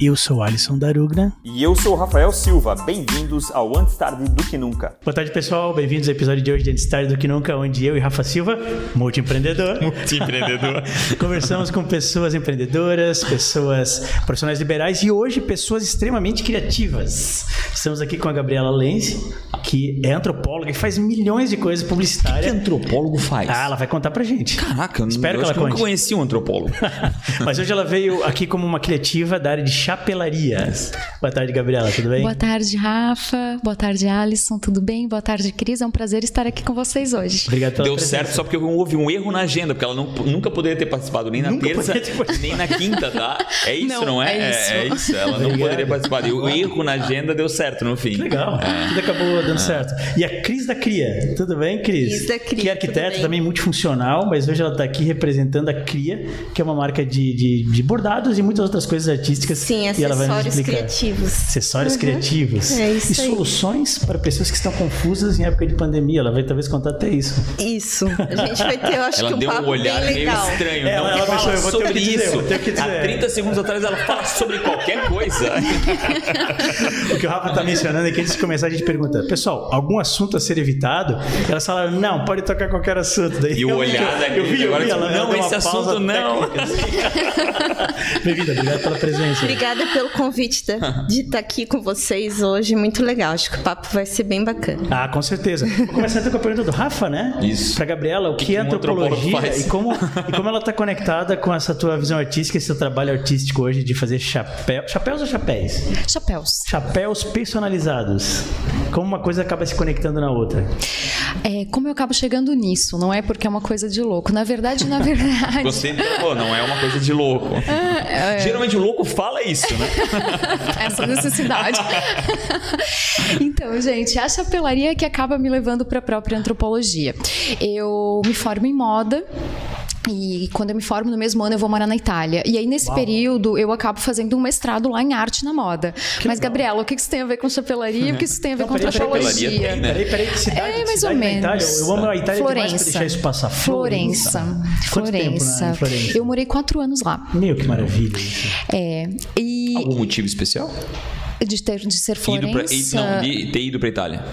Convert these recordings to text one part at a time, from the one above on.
Eu sou Alisson Darugna. E eu sou Rafael Silva. Bem-vindos ao Antes Tarde do Que Nunca. Boa tarde, pessoal. Bem-vindos ao episódio de hoje de Antes Tarde do Que Nunca, onde eu e Rafa Silva, multiempreendedor, multiempreendedor, conversamos com pessoas empreendedoras, pessoas profissionais liberais e hoje pessoas extremamente criativas. Estamos aqui com a Gabriela Lenz, que é antropóloga e faz milhões de coisas publicitárias. O que, que antropólogo faz? Ah, ela vai contar pra gente. Caraca, eu Espero eu que ela que eu conte. nunca conheci um antropólogo. Mas hoje ela veio aqui como uma criativa da área de chapelaria. Boa tarde, Gabriela, tudo bem? Boa tarde, Rafa. Boa tarde, Alisson. Tudo bem? Boa tarde, Cris. É um prazer estar aqui com vocês hoje. Obrigado pela Deu presença. certo só porque houve um erro na agenda, porque ela não- nunca poderia ter participado nem na Nunca terça, nem na quinta, tá? É isso, não, Não, é? é isso. É, isso. Ela não Obrigado. poderia participar. E o erro na agenda deu certo no fim. Que legal, tudo acabou dando certo. E a Cris da Cria, tudo bem, Cris? Cris da Cria, Que é arquiteta, também multifuncional, mas hoje ela está aqui representando a Cria, que é uma marca de, de, de bordados e muitas outras coisas artísticas. Sim, e ela vai nos acessórios explicar. criativos. Acessórios criativos. É isso e aí. soluções para pessoas que estão confusas em época de pandemia. Ela vai talvez contar até isso. Isso. A gente vai ter, eu acho Ela que um deu um olhar bem meio estranho. Ela- não ela pensou, eu vou ter o que sobre dizer, eu isso. vou ter o que dizer. Há 30 segundos atrás ela fala sobre qualquer coisa. O que o Rafa tá mencionando é que antes de começar a gente pergunta, pessoal, algum assunto a ser evitado? Elas falaram, não, pode tocar qualquer assunto. Daí E o eu- olhar da eu vi, eu agora, vi, tipo, ela, ela não, esse assunto não. assim. Bem-vinda, obrigado pela presença. Obrigada pelo convite da- de estar aqui com vocês hoje. Muito legal. Acho que o papo vai ser bem bacana. Ah, com certeza. Vou começar então com a pergunta do Rafa, né? Isso. Pra Gabriela, o que, que é antropologia e como, e como ela tá conectada com essa tua visão artística, esse teu trabalho artístico hoje de fazer chapéu. Chapéus ou chapéus? Chapéus. Chapéus personalizados. Como uma coisa acaba se conectando na outra. É, como eu acabo chegando nisso? Não é porque é uma coisa de louco. Na verdade, na verdade. Você, pô, não é uma coisa de louco. É. Geralmente o louco fala isso, né? essa necessidade. então, gente, a chapelaria é que acaba me levando para a própria antropologia. Eu me formo em moda. E quando eu me formo no mesmo ano, eu vou morar na Itália. E aí, nesse período, eu acabo fazendo um mestrado lá em arte na moda. Mas, Gabriela, o que isso tem a ver com chapelaria? O que isso tem a ver Não, com peraí, peraí, antropologia? né? Peraí, peraí, que cidade, É, que mais ou cidade na menos. Itália? Eu amo a Itália demais pra Florença. deixar isso passar. Florença. Tempo Florença. na- em Florença? Eu morei quatro anos lá. Meu, que maravilha isso. É. E Algum motivo especial? De, ter, de ser Ido Florença. pra, e- não, de ter ido pra Itália.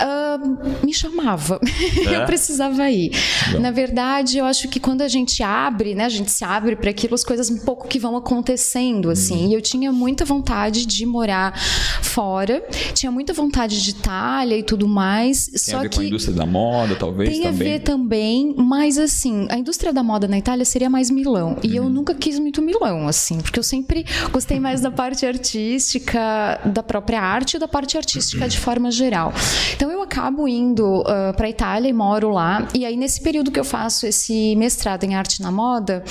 Ah, me chamava. É? eu precisava ir. Na verdade, eu acho que quando a gente abre, né, a gente se abre para aquilo, as coisas um pouco que vão acontecendo, assim. Uhum. E eu tinha muita vontade de morar fora, tinha muita vontade de Itália e tudo mais. Tem só a ver que com a indústria da moda, talvez, tem a também. ver também, mas assim, a indústria da moda na Itália seria mais Milão. E Uhum. eu nunca quis muito Milão, assim, porque eu sempre gostei mais da parte artística, da própria arte e da parte artística de forma geral. Então eu acabo indo para Itália e moro lá. E aí, nesse período que eu faço esse mestrado em arte na moda,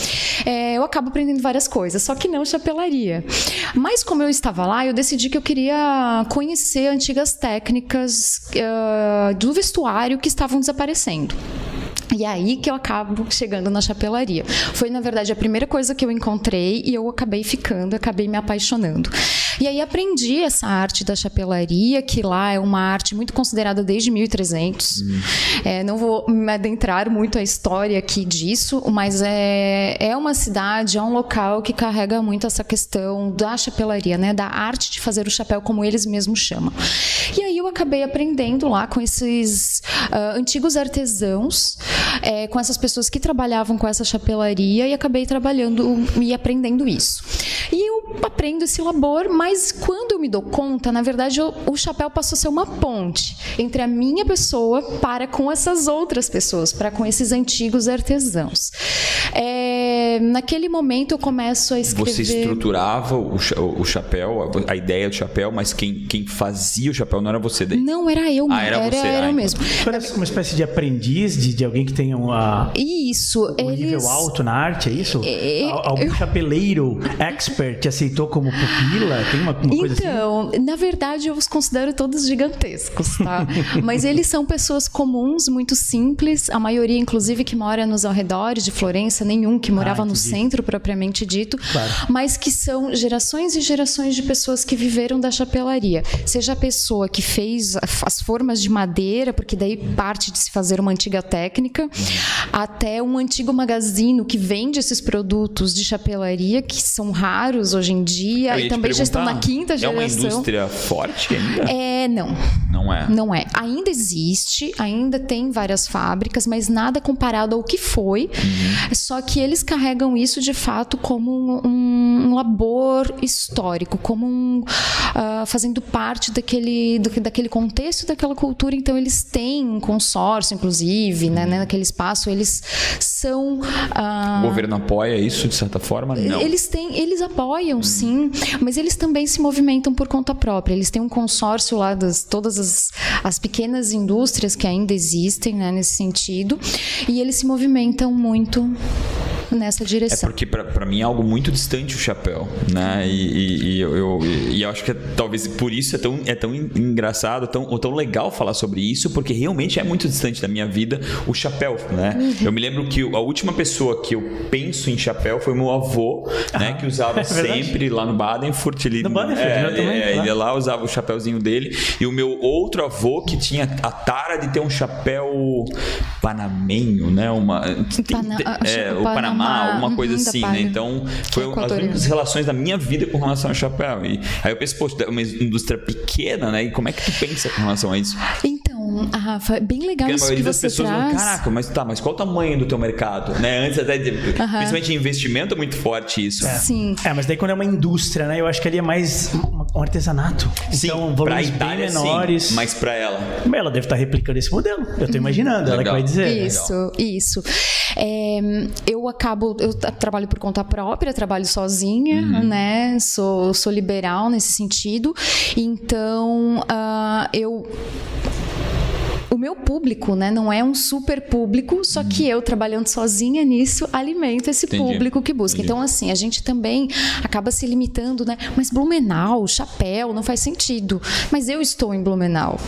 é, eu acabo aprendendo várias coisas, só que não chapelaria. Mas como eu estava lá, eu decidi que eu queria conhecer antigas técnicas ah, do vestuário que estavam desaparecendo. E é aí que eu acabo chegando na chapelaria. Foi, na verdade, a primeira coisa que eu encontrei e eu acabei ficando, acabei me apaixonando. E aí aprendi essa arte da chapelaria, que lá é uma arte muito considerada desde 1300. É, não vou me adentrar muito a história aqui disso, mas é, é uma cidade, é um local que carrega muito essa questão da chapelaria, né? Da arte de fazer o chapéu, como eles mesmos chamam. E aí eu acabei aprendendo lá com esses ah, antigos artesãos, é, com essas pessoas que trabalhavam com essa chapelaria e acabei trabalhando e aprendendo isso. E eu aprendo esse labor, mas quando eu me dou conta, na verdade, eu- o chapéu passou a ser uma ponte entre a minha pessoa para com essas outras pessoas, para com esses antigos artesãos. É, naquele momento eu começo a escrever. Você estruturava o, o chapéu, a, a ideia do chapéu, mas quem, quem fazia o chapéu não era você daí. Não, era eu, Ah, era era, você. era Ah, eu então. mesmo. Parece uma espécie de aprendiz, de, de alguém que tenha ah, Isso, um eles... nível alto na arte, é isso? É, Al- Algum chapeleiro expert te aceitou como pupila? Tem uma, uma coisa assim? Não, na verdade eu os considero todos gigantescos, tá? Mas eles são pessoas comuns, muito simples, a maioria, inclusive, que mora nos arredores de Florença, nenhum que morava Ah, no centro propriamente dito, Claro. mas que são gerações e gerações de pessoas que viveram da chapelaria. Seja a pessoa que fez as formas de madeira, porque daí parte de se fazer uma antiga técnica, até um antigo magazino que vende esses produtos de chapelaria, que são raros hoje em dia, e também já estão na quinta É uma geração. indústria forte ainda? É, não. Não é? Não é. Ainda existe, ainda tem várias fábricas, mas nada comparado ao que foi. Uhum. Só que eles carregam isso de fato como um, um labor histórico, como um, ah, fazendo parte daquele, do- daquele contexto, daquela cultura. Então eles têm um consórcio, inclusive, né, né, naquele espaço. Eles são ah, O governo apoia isso de certa forma? Não. eles têm, eles apoiam, sim, mas eles também se movimentam por conta própria. Eles têm um consórcio lá das todas as, as pequenas indústrias que ainda existem, né, nesse sentido, e eles se movimentam muito nessa É direção. porque pra pra mim é algo muito distante o chapéu, né? E, e- e eu, eu- e eu acho que é- talvez por isso é tão, é tão en- engraçado, tão, ou tão legal falar sobre isso, porque realmente é muito distante da minha vida o chapéu, né? Uhum. Eu me lembro que a última pessoa que eu penso em chapéu foi meu avô, né? Que usava é sempre lá no Badenfurt. Ele, No Badenfurt, é, também, é, ele lá. ia lá, usava o chapéuzinho dele. E o meu outro avô que tinha a tara de ter um chapéu panamenho, né? Uma, tem- Pana- acho é, o Panamá, Panamá, alguma coisa uhum, da assim, né? Então, foi as Equatoriano. únicas relações da minha vida com relação ao chapéu. E aí eu penso, poxa, é uma indústria pequena, né? E como é que tu pensa com relação a isso? Então, a Rafa, é bem legal Porque a isso que maioria das você pessoas falam, traz. caraca, mas tá, mas qual o tamanho do teu mercado? Né? Antes até de, principalmente em investimento é muito forte isso. Sim. É, mas daí quando é uma indústria, né? Eu acho que ali é mais um artesanato. Sim, então, pra volumes bem Itália, menores. sim, mas pra ela. Ela deve estar replicando esse modelo. Eu tô imaginando, ela que Legal. vai dizer. né? Isso, isso. É, eu acabo, eu tra- trabalho por conta própria, trabalho sozinha, Uhum. né? Sou, sou liberal nesse sentido. Então, ah, eu o meu público, né, não é um super público, só que eu trabalhando sozinha nisso alimento esse Entendi. público que busca. Entendi. Então, assim, a gente também acaba se limitando, né? Mas Blumenau, chapéu, não faz sentido. Mas eu estou em Blumenau.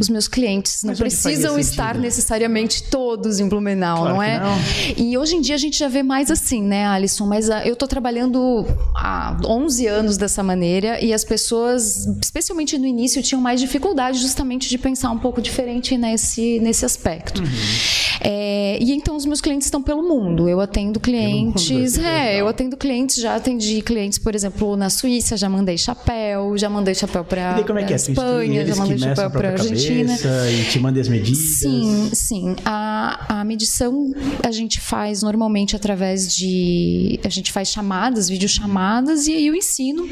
Os meus clientes não precisam sentido? estar necessariamente todos em Blumenau, Claro não é? não. E hoje em dia a gente já vê mais assim, né, Alisson? Mas ah, eu tô trabalhando há 11 anos dessa maneira e as pessoas, especialmente no início, tinham mais dificuldade justamente de pensar um pouco diferente nesse, nesse aspecto. Uhum. É, e então os meus clientes estão pelo mundo. Eu atendo clientes, mundo, é, legal. eu atendo clientes, já atendi clientes, por exemplo, na Suíça, já mandei chapéu, já mandei chapéu para é é? Espanha, já mandei chapéu para Argentina. e te mandam as medidas. Sim, sim. A, a medição a gente faz normalmente através de. A gente faz chamadas, videochamadas, e aí eu ensino.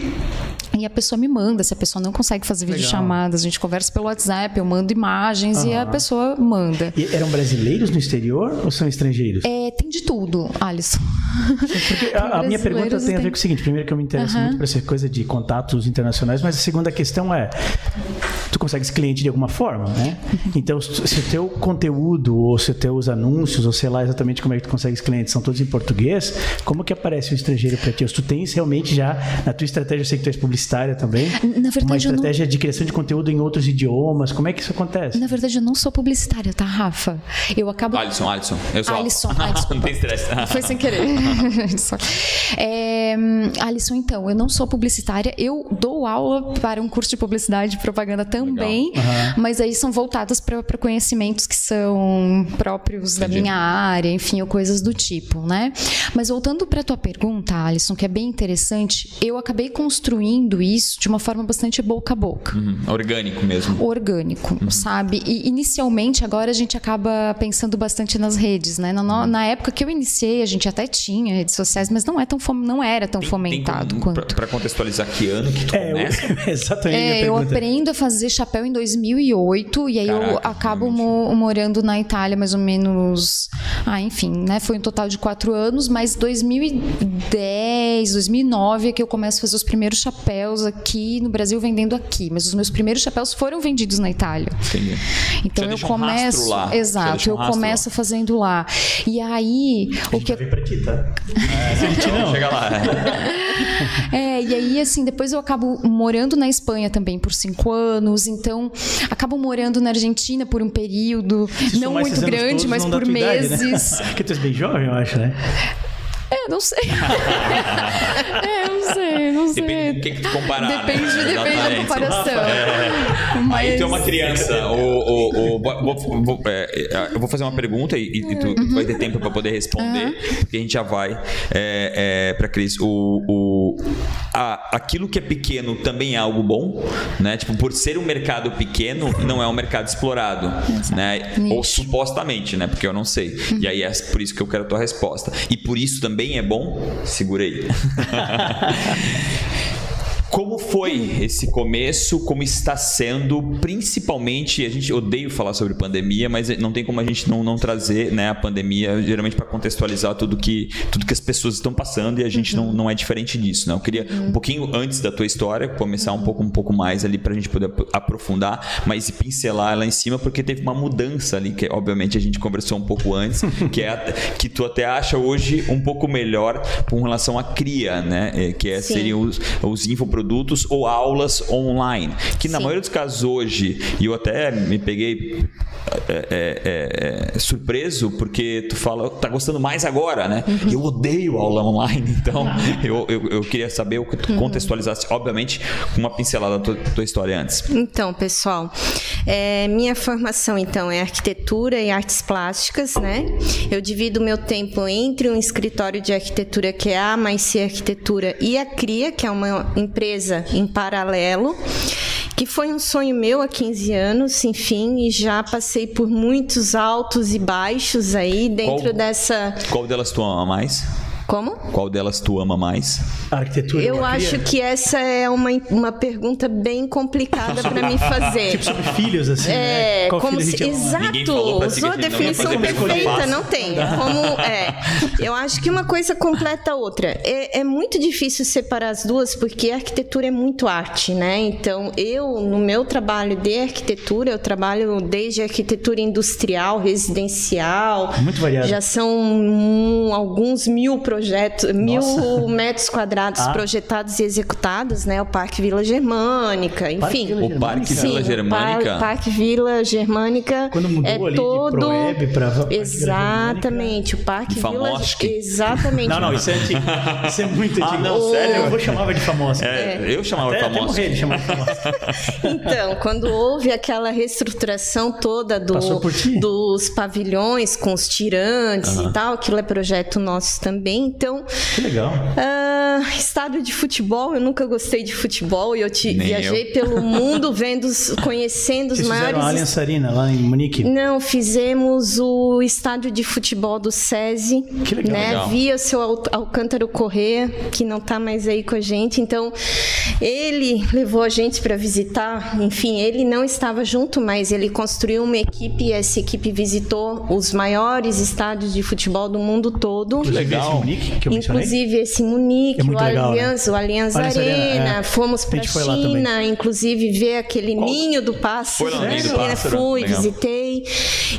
E a pessoa me manda. Se a pessoa não consegue fazer Legal. videochamadas, a gente conversa pelo WhatsApp, eu mando imagens e a pessoa manda. E eram brasileiros no exterior ou são estrangeiros? É, tem de tudo, Alisson. Porque a, a minha pergunta tem a ver tem- com o seguinte: primeiro, que eu me interesso muito por essa coisa de contatos internacionais, mas a segunda questão é: tu consegue esse cliente de alguma forma, né? Então, se o teu conteúdo, ou se os teus anúncios, ou sei lá exatamente como é que tu consegue esse cliente, são todos em português, como que aparece o estrangeiro para ti? Ou se tu tens realmente já na tua estratégia, eu sei que tu és publicitária também, Na verdade, uma eu não- estratégia de criação de conteúdo em outros idiomas, como é que isso acontece? Na verdade, eu não sou publicitária, tá, Rafa? Eu acabo. Alisson, Alisson. Eu sou Alisson, ah, desculpa. Não tem estresse. Foi sem querer. É, Alisson, então, eu não sou publicitária, eu dou aula para um curso de publicidade e propaganda também, mas aí são voltadas para conhecimentos que são próprios da Entendi. minha área, enfim, ou coisas do tipo, né? Mas voltando para tua pergunta, Alisson, que é bem interessante, eu acabei construindo isso de uma forma bastante boca a boca Uhum, Orgânico mesmo. orgânico, sabe? E inicialmente agora a gente acaba pensando bastante nas redes, né? Na, no- na época que eu iniciei, a gente até tinha redes sociais, mas não é tão fom- não era tão fomentado Tem como- quanto. Pra, pra contextualizar que ano que tu É, eu- começa? exatamente a minha É, eu aprendo a fazer chapéu em 2008 e aí eu Caraca, acabo mo- morando na Itália mais ou menos. Ah, enfim, né? Foi um total de quatro anos, mas 2010 2010, 2009 é que eu começo a fazer os primeiros chapéus aqui no Brasil vendendo aqui, mas os meus primeiros chapéus foram vendidos na Itália. Entendi. Então Já eu deixa um começo, lá. Exato, um eu começo fazendo lá. E aí, o A gente que vai vir pra ti, tá? Se a gente não. Chega lá. É, e aí, assim, depois eu acabo morando na Espanha também por cinco anos, então acabo morando na Argentina por um período, Se não muito grande, mas por tua idade, né? meses. Porque tu és bem jovem, eu acho, né? É, não sei. é, sei. Depende do que, que tu comparar. Depende, né? depende da comparação. Aí Mas... tu é uma criança. Vou- vou- é, é, eu vou fazer uma pergunta e, e tu Uhum. vai ter tempo para poder responder, porque a gente já vai é, é, para Cris. O, o, a- aquilo que é pequeno também é algo bom, né? Tipo, por ser um mercado pequeno, não é um mercado explorado, né? Ou supostamente, né? Porque eu não sei. E aí é por isso que eu quero a tua resposta. E por isso também é bom. Segurei. Como foi esse começo? Como está sendo? Principalmente, a gente odeia falar sobre pandemia, mas não tem como a gente não, não trazer né, a pandemia, geralmente para contextualizar tudo que, tudo que as pessoas estão passando e a gente não, não é diferente disso. Né? Eu queria um pouquinho antes da tua história, começar um pouco, um pouco mais ali para a gente poder ap- aprofundar, mas pincelar lá em cima, porque teve uma mudança ali, que obviamente a gente conversou um pouco antes, que é a- que tu até acha hoje um pouco melhor com relação à cria, né? É, Que é, seriam os, os infoprodutos ou aulas online. Que na Sim. maioria dos casos hoje, e eu até me peguei é, é, é, surpreso, porque tu fala, tá gostando mais agora, né? Uhum. Eu odeio aula online, então eu, eu, eu queria saber o que tu Uhum. contextualizasse, obviamente, com uma pincelada da tua, tua história antes. Então, pessoal, é, minha formação então é arquitetura e artes plásticas, né? Eu divido meu tempo entre um escritório de arquitetura que é a Mais Arquitetura e a Cria, que é uma empresa em paralelo. Que foi um sonho meu há 15 anos, enfim, e já passei por muitos altos e baixos aí dentro Qual- dessa. Qual delas tu ama mais? Como? Qual delas tu ama mais? A arquitetura. Eu acho cria? que essa é uma, uma pergunta bem complicada para mim fazer. Tipo sobre filhos, assim, né? É, Qual como se, exato, usou a não definição pergunta perfeita, não tem. Como é, eu acho que uma coisa completa a outra. É, é muito difícil separar as duas porque a arquitetura é muito arte, né? Então, eu no meu trabalho de arquitetura, eu trabalho desde arquitetura industrial, residencial. Muito variado. Já são hum, alguns mil projetos, mil metros quadrados Ah. projetados e executados, né? O Parque Vila Germânica, enfim. Vila O Parque Germânica? Vila Germânica? O Par- Parque Vila Germânica Quando mudou é todo pra Exatamente, o Parque Vila. Exatamente. Não, não, isso é antigo. Isso é muito Ah, antigo. não, sério? Eu vou chamava de famosa. É, Eu chamava Até, de até famoso. morrer ele chamava de famosa. Então, quando houve aquela reestruturação toda do- dos pavilhões com os tirantes e tal, aquilo é projeto nosso também. Então, Que legal. Ah, estádio de futebol, eu nunca gostei de futebol e eu te, Nem viajei eu. pelo mundo vendo, os- conhecendo os Vocês fizeram maiores a Allianz Arena lá em Munique. Não, fizemos o estádio de futebol do SESI, Que legal. né? Legal. Via o seu Al- Alcântaro Corrêa, que não está mais aí com a gente. Então, ele levou a gente para visitar. Enfim, ele não estava junto, mas ele construiu uma equipe e essa equipe visitou os maiores estádios de futebol do mundo todo. Inclusive legal. esse Munique que eu mencionei. Inclusive esse Munique, É muito o legal, né? Allianz, o Allianz Allianz Arena, Arena, é. fomos A para gente foi lá também. China, inclusive ver aquele ninho do pássaro. Foi lá no Ninho do né? Pássaro? Fui, Legal. visitei.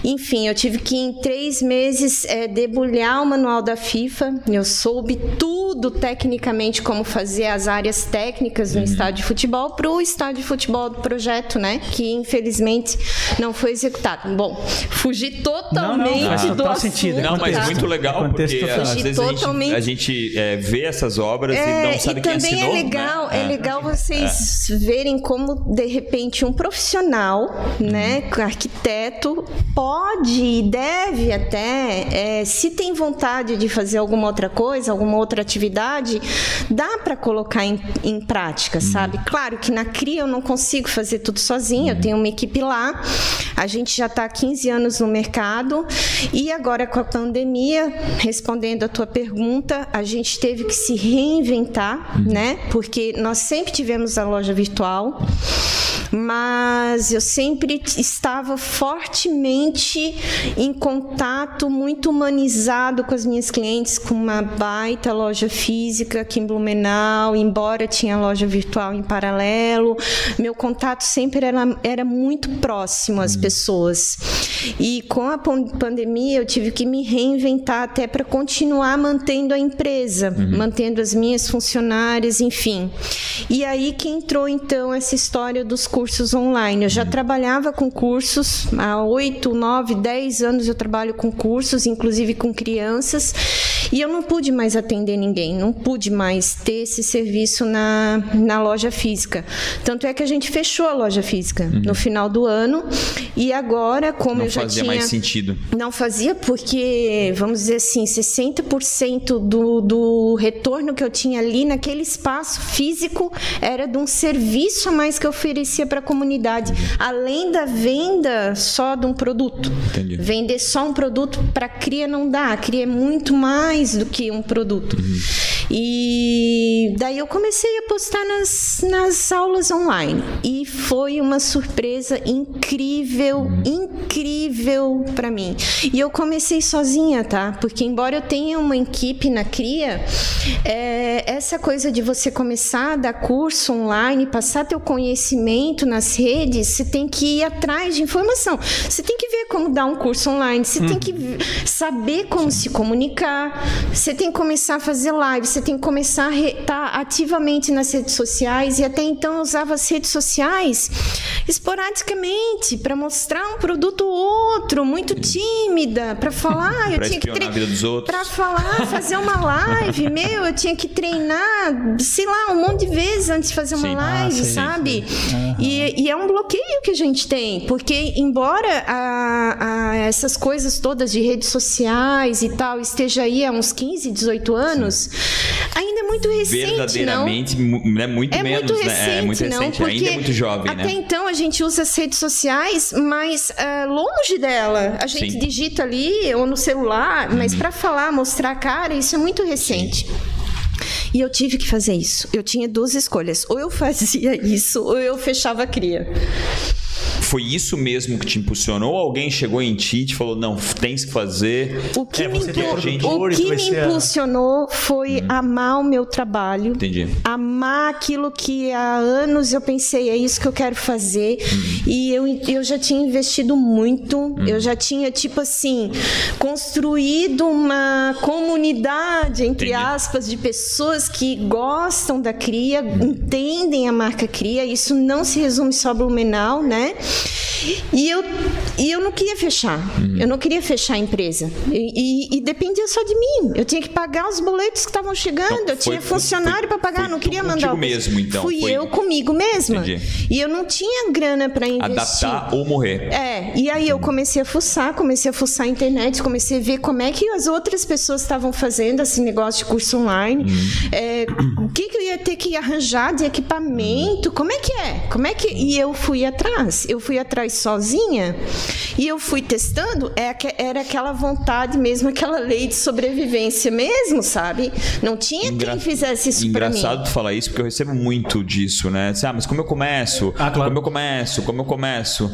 Enfim, eu tive que em três meses é, debulhar o manual da FIFA. Eu soube tudo tecnicamente como fazer as áreas técnicas Uhum. no estádio de futebol para o estádio de futebol do projeto, né? Que infelizmente não foi executado. Bom, fugi totalmente faz do total assunto. sentido. Não, mas tá? muito legal, porque às vezes a gente, a gente, é, vê essas obras e É, não sabe e quem também assinou. é legal, né? é legal vocês verem como de repente um profissional, né, arquiteto pode e deve até, é, se tem vontade de fazer alguma outra coisa, alguma outra atividade, dá para colocar em, em prática, sabe? Claro que na CRIA eu não consigo fazer tudo sozinha, eu tenho uma equipe lá, a gente já está há 15 anos no mercado e agora com a pandemia, respondendo a tua pergunta, a gente teve que se reinventar, né? Porque nós sempre tivemos a loja virtual, mas eu sempre estava fortemente em contato, muito humanizado com as minhas clientes, com uma baita loja física aqui em Blumenau, embora tinha loja virtual em paralelo, meu contato sempre era, era muito próximo às pessoas. E com a pandemia eu tive que me reinventar até para continuar mantendo a empresa, uhum. mantendo as minhas funcionárias, enfim. E aí que entrou então essa história dos cursos online. Eu já uhum. trabalhava com cursos há oito, nove, dez anos eu trabalho com cursos, inclusive com crianças. E eu não pude mais atender ninguém, não pude mais ter esse serviço na, na loja física. Tanto é que a gente fechou a loja física uhum. no final do ano. E agora, como não eu já fazia tinha. mais sentido. Não fazia, porque, vamos dizer assim, 60% do, do retorno que eu tinha ali naquele espaço físico era de um serviço a mais que eu oferecia para a comunidade, além da venda só de um produto. Entendi. Vender só um produto para cria não dá. A cria é muito mais do que um produto. Uhum. E daí eu comecei a postar nas, nas aulas online. E foi uma surpresa incrível, uhum. incrível para mim. E eu comecei sozinha, tá? Porque embora eu tenha uma equipe na cria, é, essa coisa de você começar a dar curso online, passar teu conhecimento nas redes, você tem que ir atrás de informação. Você tem que ver como dar um curso online, você tem que saber como se comunicar, você tem que começar a fazer live, você tem que começar a estar tá ativamente nas redes sociais e até então eu usava as redes sociais esporadicamente para mostrar um produto ou outro, muito tímida, para falar, eu tinha que para falar, fazer uma live, meu, eu tinha que treinar, sei lá, um monte de vezes antes de fazer uma sim. live, ah, sabe? Uhum. E, e, é um bloqueio que a gente tem, porque embora a, a, essas coisas todas de redes sociais e tal esteja aí há uns 15, 18 anos, ainda é muito recente, Verdadeiramente, não? é muito é menos, muito recente, né? É muito recente, não, ainda é muito jovem, até né? então a gente usa as redes sociais, mas uh, longe dela. A gente Sim. digita ali ou no celular, mas uhum. para falar, mostrar a cara, isso é muito recente. Sim. E eu tive que fazer isso. Eu tinha duas escolhas. Ou eu fazia isso, ou eu fechava a cria. Foi isso mesmo que te impulsionou? Ou alguém chegou em ti e te falou, não, tens que fazer? O que é, me, gente... o que me impulsionou foi hum. amar o meu trabalho. Entendi. Amar aquilo que há anos eu pensei, é isso que eu quero fazer. Hum. E eu, eu já tinha investido muito. Hum. Eu já tinha, tipo assim, construído uma comunidade, entre Entendi. aspas, de pessoas que gostam da cria, entendem a marca cria. Isso não se resume só a Blumenau, né? E eu, e eu não queria fechar. Uhum. Eu não queria fechar a empresa. E, e, e, dependia só de mim. Eu tinha que pagar os boletos que estavam chegando. Então, eu tinha funcionário para pagar. Foi, não queria mandar. mesmo, então. Fui foi... eu comigo mesma. Entendi. E eu não tinha grana para investir. Adaptar ou morrer. É. E aí eu comecei a fuçar, comecei a fuçar a internet, comecei a ver como é que as outras pessoas estavam fazendo esse negócio de curso online. Uhum. É, o que, que eu ia ter que arranjar de equipamento? Como é que é? Como é que. E eu fui atrás. Eu fui atrás sozinha e eu fui testando, é, era aquela vontade mesmo, aquela lei de sobrevivência mesmo, sabe? Não tinha Engra... quem fizesse isso para mim. Engraçado tu falar isso, porque eu recebo muito disso, né? Ah, mas como eu começo? Ah, claro. Como eu começo? Como eu começo?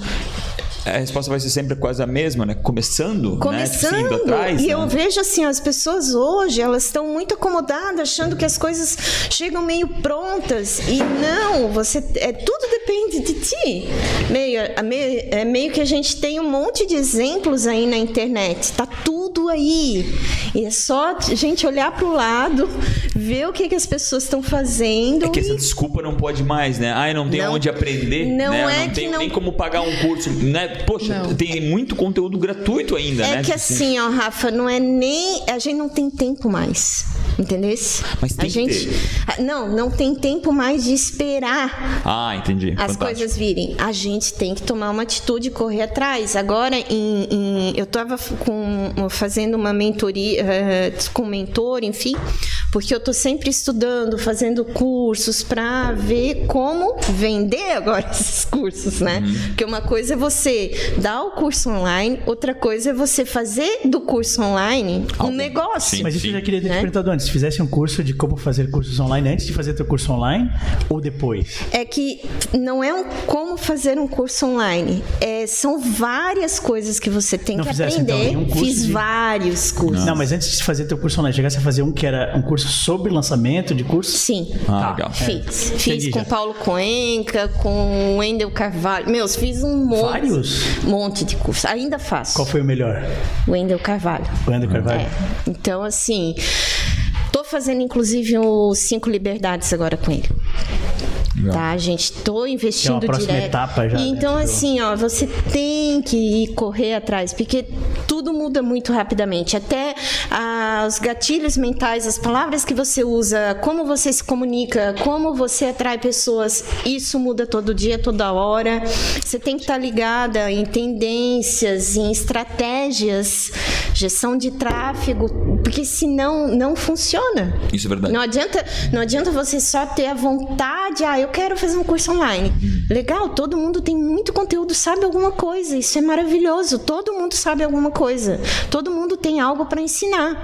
A resposta vai ser sempre quase a mesma, né? Começando? Começando. né? Indo atrás. E né? eu vejo assim, as pessoas hoje, elas estão muito acomodadas, achando que as coisas chegam meio prontas. E não, você é tudo depende de ti. Meio, é meio que a gente tem um monte de exemplos aí na internet. Tá tudo aí. E é só a gente olhar para o lado, ver o que, que as pessoas estão fazendo. É que e... essa desculpa não pode mais, né? Ai, não tem não, onde aprender. Não né? é não tem não... nem como pagar um curso, né? Poxa, não. tem muito conteúdo gratuito ainda, é né? É que assim, ó, Rafa, não é nem. A gente não tem tempo mais. Entendeu? Mas tem a gente. Ter. Não, não tem tempo mais de esperar. Ah, entendi. As Fantástico. coisas virem. A gente tem que tomar uma atitude e correr atrás. Agora, em, em, eu estava fazendo uma mentoria uh, com um mentor, enfim porque eu tô sempre estudando, fazendo cursos para ver como vender agora esses cursos, né? Uhum. Porque uma coisa é você dar o curso online, outra coisa é você fazer do curso online um negócio. Sim. Mas isso eu já queria ter te Né? perguntado antes. Se fizesse um curso de como fazer cursos online antes de fazer teu curso online ou depois? É que não é um como fazer um curso online. É, são várias coisas que você tem Não que fizesse, então, aprender. nenhum curso Fiz de- vários cursos. Não, mas antes de fazer teu curso online, chegasse a fazer um que era um curso sobre lançamento de curso? Sim. Ah, Tá. legal. Fiz. Fiz Entendi com já. Paulo Coenca, com Wendel Carvalho. Meus, fiz um monte. Vários? monte de curso. Ainda faço. Qual foi o melhor? Wendel Carvalho. O André Carvalho? É. Então, assim. Tô fazendo, inclusive, os Cinco Liberdades agora com ele. Tá, gente? Tô investindo Que é uma próxima direto. etapa já E Então, do- assim, ó, você tem que ir correr atrás, porque tudo muda muito rapidamente. Até ah, os gatilhos mentais, as palavras que você usa, como você se comunica, como você atrai pessoas, isso muda todo dia, toda hora. Você tem que estar ligada em tendências, em estratégias, gestão de tráfego, porque senão não funciona. Isso é verdade. Não adianta, não adianta você só ter a vontade, ah, eu quero fazer um curso online. Legal, todo mundo tem muito conteúdo, sabe alguma coisa, isso é maravilhoso. Todo mundo sabe alguma coisa. Todo mundo tem algo para ensinar.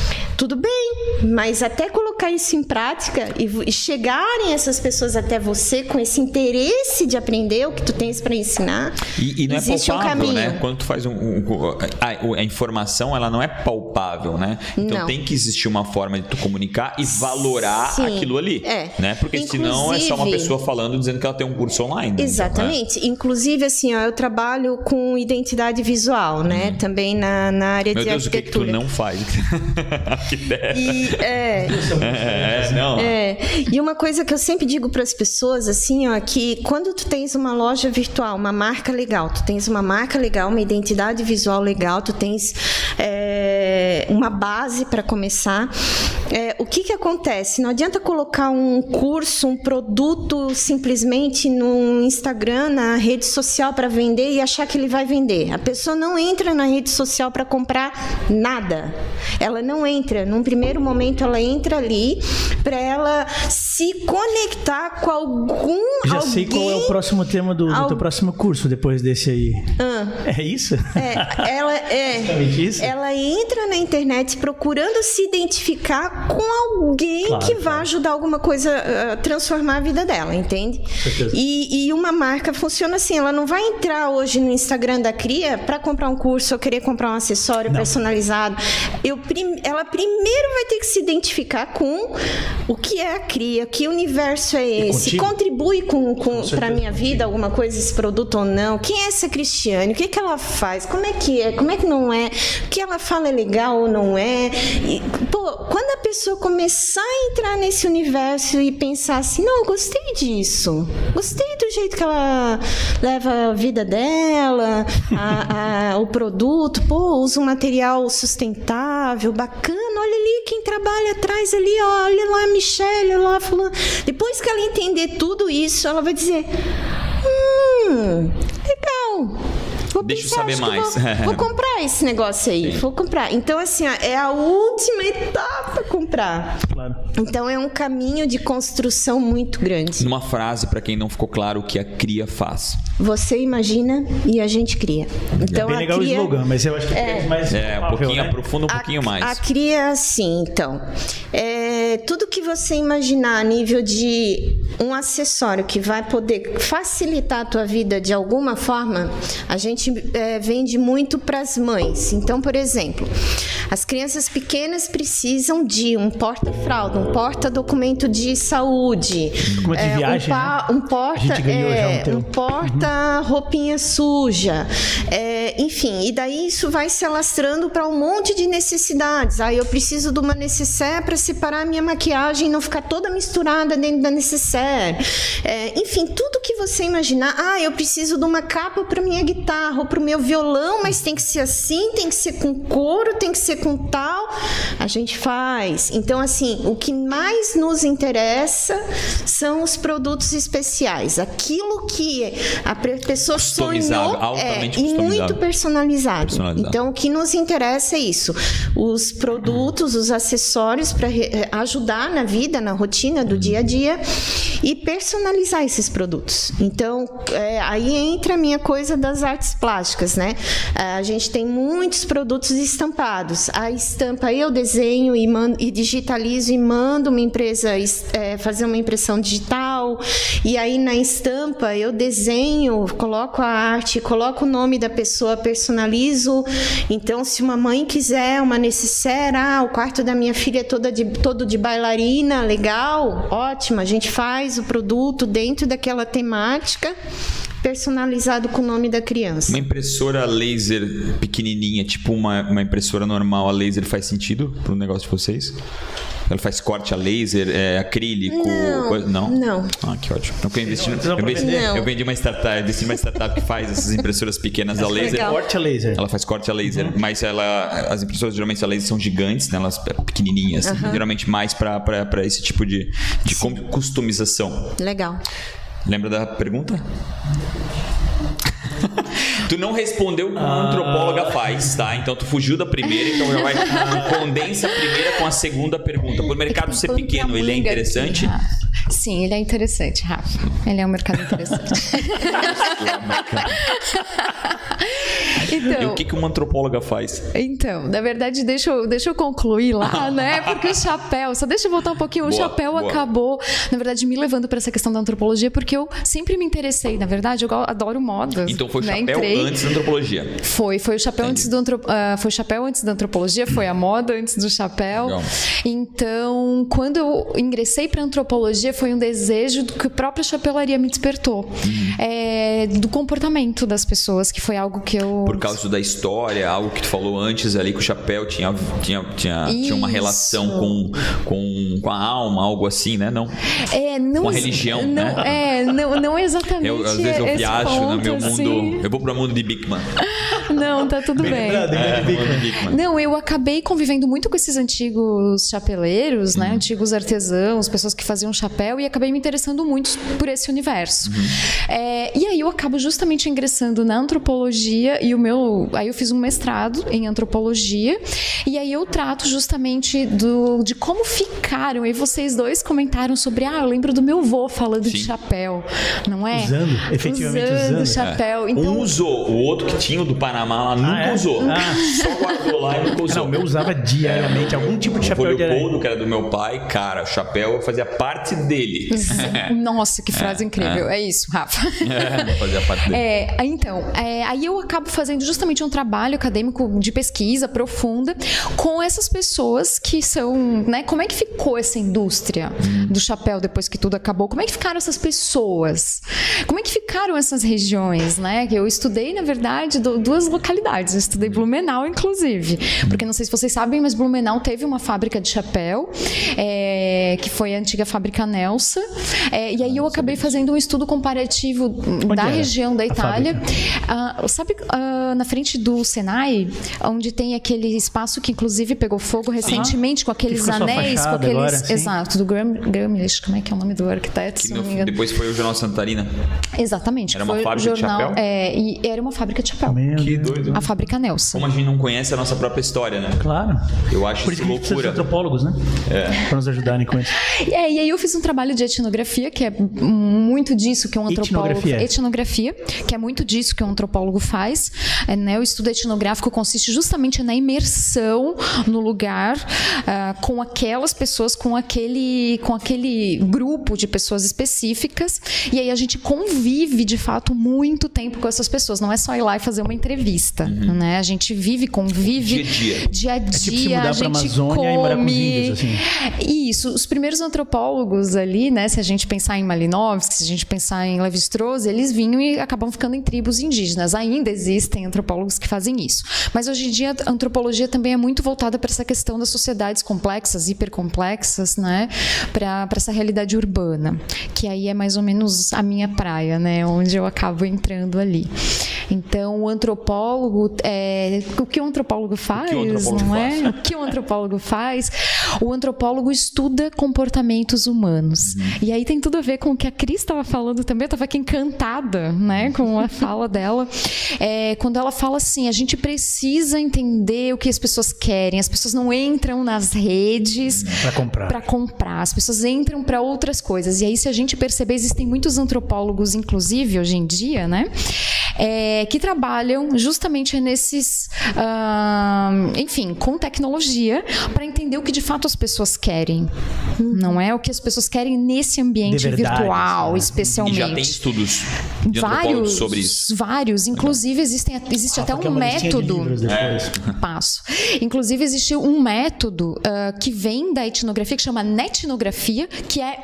Tudo bem, mas até colocar isso em prática e, chegarem essas pessoas até você com esse interesse de aprender o que tu tens para ensinar, E, e não existe é um palpável, caminho. né? Quando tu faz um, um- a, a informação, ela não é palpável, né? Então Não. tem que existir uma forma de tu comunicar e valorar Sim, aquilo ali, é. né? Porque senão é só uma Inclusive- pessoa falando dizendo que ela tem um curso online. né? Exatamente. Inclusive, assim, ó, eu trabalho com identidade visual, né? Também na, na área. Meu de Deus, o que, que tu arquitetura. não faz? Arquiteto. E, é, É, é, não. é. E uma coisa que eu sempre digo para as pessoas, assim, ó, que quando tu tens uma loja virtual, uma marca legal, tu tens uma marca legal, uma identidade visual legal, tu tens é, uma base para começar. é, o que que acontece? Não adianta colocar um curso, um produto simplesmente no Instagram, na rede social para vender e achar que ele vai vender. A pessoa não entra na rede social para comprar nada. Ela não entra. Num primeiro momento, ela entra ali para ela se conectar com algum Já alguém. sei qual é o próximo tema do, do Al- teu próximo curso depois desse aí. Ah. É isso? É, ela é. Isso? Ela entra na internet procurando se identificar com alguém Claro, que vai claro. ajudar alguma coisa a transformar a vida dela, entende? E, e uma marca funciona assim, ela não vai entrar hoje no Instagram da Cria para comprar um curso ou querer comprar um acessório Não. personalizado. Eu, ela primeiro vai ter que se identificar com o que é a Cria, que universo é esse, contribui com, com, certeza, para minha vida alguma coisa esse produto ou não? Quem é essa Cristiane? O que, que ela faz? Como é que é? Como é que não é? O que ela fala é legal ou não é? E, pô, quando a pessoa começar a entrar nesse universo e pensar assim, não, eu gostei disso, gostei do jeito que ela leva a vida dela, a- a- o produto, pô, usa um material sustentável, bacana, olha ali quem trabalha atrás ali, ó, olha lá a Michelle, olha lá fulano. Depois que ela entender tudo isso, ela vai dizer, hum, legal. Vou Deixa eu pensar, saber acho que mais. Vou, vou comprar esse negócio aí. Vou comprar. Então, assim, ó, é a última etapa comprar. Claro. Então, é um caminho de construção muito grande. Numa frase, para quem não ficou claro o que a cria faz. Você imagina e a gente cria. Então, Bem a legal cria... o slogan, mas eu acho que é mais. É, um pouquinho, né? aprofunda um A- pouquinho mais. A cria, assim, então. É, tudo que você imaginar a nível de um acessório que vai poder facilitar a tua vida de alguma forma, a gente é, vende muito para as mães. Então, por exemplo, as crianças pequenas precisam de um porta-fralda, um porta-documento de saúde, Documento de é, viagem, um, pa- né? um porta, A gente ganhou já um é, roupinha suja, é, enfim, e daí isso vai se alastrando para um monte de necessidades. Ah, eu preciso de uma necessaire para separar a minha maquiagem não ficar toda misturada dentro da necessaire. É, enfim, tudo que você imaginar. Ah, eu preciso de uma capa para minha guitarra ou para o meu violão, mas tem que ser assim, tem que ser com couro, tem que ser com tal. A gente faz. Então, assim, o que mais nos interessa são os produtos especiais. Aquilo que a pessoa sonhou é, e muito personalizado. Personalizado. Então, o que nos interessa é isso: os produtos, os acessórios para ajudar na vida, na rotina do dia a dia e personalizar esses produtos. Então, é, aí entra a minha coisa das artes plásticas, né? A gente tem muitos produtos estampados. A estampa eu desenho e, mando, e digitalizo e mando uma empresa é, fazer uma impressão digital. E aí na estampa eu desenho, coloco a arte, coloco o nome da pessoa, personalizo. Então, se uma mãe quiser uma necessaire, ah, o quarto da minha filha é toda de, todo de bailarina, legal, ótimo, a gente faz o produto dentro daquela temática personalizado com o nome da criança. Uma impressora laser pequenininha, tipo uma, uma impressora normal a laser, faz sentido para o negócio de vocês? Ela faz corte a laser, é, acrílico? Não, coisa- não? não. Ah, que ótimo. Então, eu, investi, eu, vendi, Não. eu vendi uma startup, eu investi uma startup que faz essas impressoras pequenas a laser. legal. Corte a laser. Ela faz corte a laser, mas ela, as impressoras geralmente a laser são gigantes, né? elas pequenininhas, geralmente mais para esse tipo de, de customização. Legal. Lembra da pergunta? tu não respondeu o que Ah. uma antropóloga faz, tá? Então tu fugiu da primeira, então já vai tu condensa a primeira com a segunda pergunta. Por mercado ser pequeno, ele é interessante? aqui. Sim, ele é interessante, Rafa. Ele é um mercado interessante. E então, o que, que uma antropóloga faz? Então, na verdade, deixa eu, deixa eu concluir lá, né? Porque o chapéu, só deixa eu voltar um pouquinho. O Boa, chapéu boa. acabou, na verdade, me levando para essa questão da antropologia, porque eu sempre me interessei, na verdade, eu adoro modas. Então foi o né? chapéu Entrei- antes da antropologia. Foi, foi o chapéu antes do antro... ah, foi chapéu antes da antropologia, foi a moda antes do chapéu. Legal. Então, quando eu ingressei para antropologia, foi um desejo que a própria chapelaria me despertou, Uhum. É, do comportamento das pessoas, que foi algo que eu Por causa da história, algo que tu falou antes ali, que o chapéu tinha, tinha, tinha, tinha uma relação com, com, com a alma, algo assim, né? Não. É, não, Com a religião, não, né? É, não, não exatamente. Eu, às vezes eu viajo no ponto, meu mundo. assim. Eu vou pro mundo de Bigman. Não, tá tudo bem. lembrado, hein? É, de. Não, eu acabei convivendo muito com esses antigos chapeleiros, Uhum. né? Antigos artesãos, pessoas que faziam chapéu, e acabei me interessando muito por esse universo. Uhum. É, e aí eu acabo justamente ingressando na antropologia, e o meu. Aí eu fiz um mestrado em antropologia, e aí eu trato justamente do, de como ficaram. E vocês dois comentaram sobre, ah, eu lembro do meu avô falando de Sim. chapéu, não é? Usando, efetivamente usando. chapéu. Então, Um usou, o outro que tinha o do Panamá lá nunca Ah, é? usou. Ah. Só guardou lá e nunca usou. Não, o meu usava diariamente algum tipo de O chapéu de Leopoldo, que era do meu pai, cara, o chapéu fazia parte dele. Nossa, que frase incrível. É, isso, Rafa. É, fazia parte dele. É, então, é, aí eu acabo fazendo justamente um trabalho acadêmico de pesquisa profunda com essas pessoas que são, né? Como é que ficou essa indústria do chapéu depois que tudo acabou? Como é que ficaram essas pessoas? Como é que ficaram essas regiões, né? Que eu estudei, na verdade, du- duas localidades. Eu estudei Blumenau, inclusive, porque não sei se vocês sabem, mas Blumenau teve uma fábrica de chapéu, é, que foi a antiga fábrica Nelsa. É, e aí eu acabei fazendo um estudo comparativo da era região da Itália. Ah, sabe ah, na frente do Senai, onde tem aquele espaço que inclusive pegou fogo recentemente com aqueles anéis, com aqueles. agora. Exato, do Graham, Gramlich, como é que é o nome do arquiteto? Que se no- não me engano. depois foi o Jornal Santarina. Exatamente. Era uma fábrica de jornal, chapéu? É, e era uma fábrica de chapéu. Meu Que Deus. doido. A fábrica Nelson. Como a gente não conhece a nossa própria história, né? Claro. Eu acho Por isso que loucura. antropólogos, né? É. Pra nos ajudarem com isso. É, e aí eu fiz um trabalho de etnografia, que é muito disso que um antropólogo... Etnografia. Etnografia, que é muito disso que um antropólogo faz. É, né, o estudo etnográfico consiste justamente na imersão no lugar ah, com aquelas pessoas, com aquele, com aquele grupo de pessoas específicas, e aí a gente convive vive de fato muito tempo com essas pessoas. Não é só ir lá e fazer uma entrevista, né? A gente vive, convive Dia a dia. dia a É tipo a gente Amazônia e morar com os come. índios, assim. Isso, os primeiros antropólogos ali, né? Se a gente pensar em Malinowski, se a gente pensar em Levi-Strauss, eles vinham e acabam ficando em tribos indígenas. Ainda existem antropólogos que fazem isso. Mas hoje em dia a antropologia também é muito voltada para essa questão das sociedades complexas, hipercomplexas, né? Para essa realidade urbana, que aí é mais ou menos a minha praia, né? Onde eu acabo entrando ali. Então, o antropólogo, é, o que o antropólogo faz, antropólogo não faz? é? O que o antropólogo faz? O antropólogo estuda comportamentos humanos. E aí tem tudo a ver com o que a Cris estava falando também. Eu estava aqui encantada, né, com a fala dela. É, quando ela fala assim, a gente precisa entender o que as pessoas querem. As pessoas não entram nas redes comprar. para comprar. As pessoas entram para outras coisas. E aí, se a gente perceber, existem muitos antropólogos, inclusive hoje em dia, né, é, que trabalham justamente nesses, ah, enfim, com tecnologia para entender o que de fato as pessoas querem. Não é o que as pessoas querem nesse ambiente De verdade, virtual, né? especialmente. E já tem estudos Vários, sobre isso. vários. Inclusive, existem, existe até Rafa, quer um de método. depois? Passo. Inclusive, existe um método ah, que vem da etnografia que chama netnografia, que é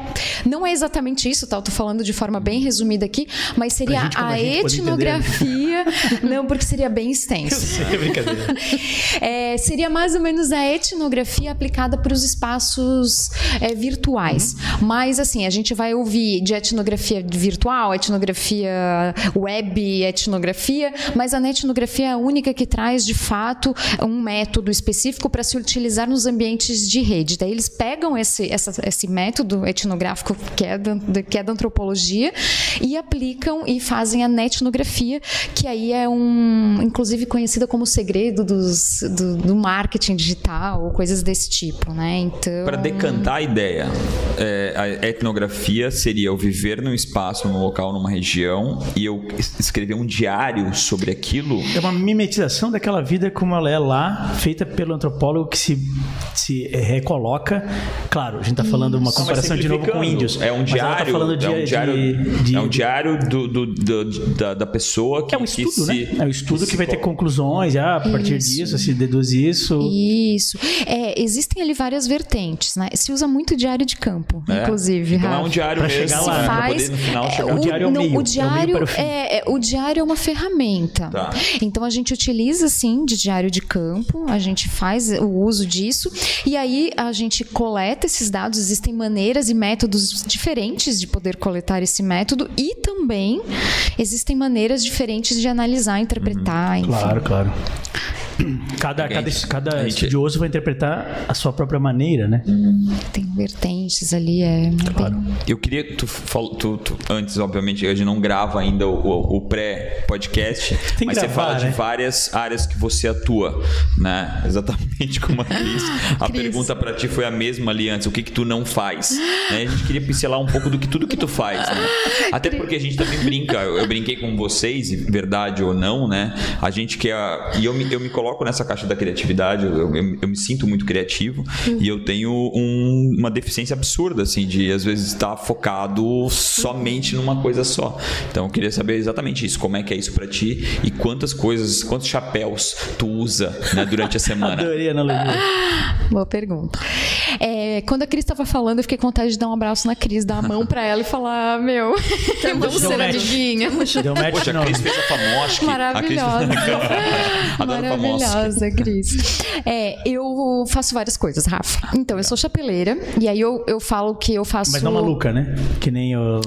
não é exatamente isso, tá? Eu tô falando de forma bem resumida aqui, mas seria a, a poder etnografia. não, porque seria bem extenso. É brincadeira. É, seria mais ou menos a etnografia aplicada para os espaços é, virtuais. Mas, assim, a gente vai ouvir de etnografia virtual, etnografia web, etnografia, mas a etnografia é a única que traz, de fato, um método específico para se utilizar nos ambientes de rede. Daí eles pegam esse, essa- esse método etnográfico que é, da, que é da antropologia e aplicam e fazem a netnografia, que aí é um, inclusive conhecida como segredo dos, do, do marketing digital, ou coisas desse tipo, né? Então. Para decantar a ideia, é, a etnografia seria eu viver num espaço, num local, numa região e eu es- escrever um diário sobre aquilo. É uma mimetização daquela vida como ela é lá, feita pelo antropólogo que se, se recoloca. Claro, a gente está falando uma comparação de novo com índios. É um tá diário. falando de, é um diário, de- de- é um diário do, do- do- da, da pessoa que É um que estudo, se- né? É um estudo que, se vai ter co- conclusões. Ah, a partir Isso. disso, se deduz isso. Isso. É, existem ali várias vertentes, né? Se usa muito diário de campo, É. inclusive. Então é Rafa. um diário Pra mesmo. chegar lá, né? Faz. poder no final é, chegar O diário é o não, meio, é o o meio diário para o fim. é, é- o diário é uma ferramenta. Tá. Então a gente utiliza sim de diário de campo, a gente faz o uso disso e aí a gente coleta esses dados. Existem maneiras e métodos diferentes de poder coletar esse método e também existem maneiras diferentes de analisar, interpretar, enfim. Claro, claro. Cada, cada, cada gente- estudioso vai interpretar a sua própria maneira, né? Tem vertentes ali, é, é bem- Eu queria que tu, tu, tu- antes, obviamente, a gente não grava ainda o, o- o pré-podcast, mas você gravar, fala né? de várias áreas que você atua, né? Exatamente como a Cris. A Cris. pergunta pra ti foi a mesma ali antes, o que que tu não faz? Né? A gente queria pincelar um pouco do que tudo que tu faz, né? Até porque a gente também brinca, eu, eu brinquei com vocês, verdade ou não, né? A gente quer, e eu me, eu me coloco nessa caixa da criatividade, eu, eu- eu me sinto muito criativo e eu tenho um- uma deficiência absurda, assim, de às vezes estar focado somente numa coisa só. Então eu queria saber exatamente isso, como é que é isso pra ti e quantas coisas, quantos chapéus tu usa né, durante a semana. Adorei a analogia. Boa pergunta. É, quando a Cris estava falando, eu fiquei com vontade de dar um abraço na Cris, dar a mão pra ela e falar: "Ah, Meu, vamos ser adivinha. Deu match Poxa, no... a Cris fez a famosa. A Cris Maravilhosa. Maravilhosa, Cris. É, eu faço várias coisas, Rafa. Então, eu sou chapeleira, e aí eu, eu falo que eu faço. Mas não maluca, né? Que nem o,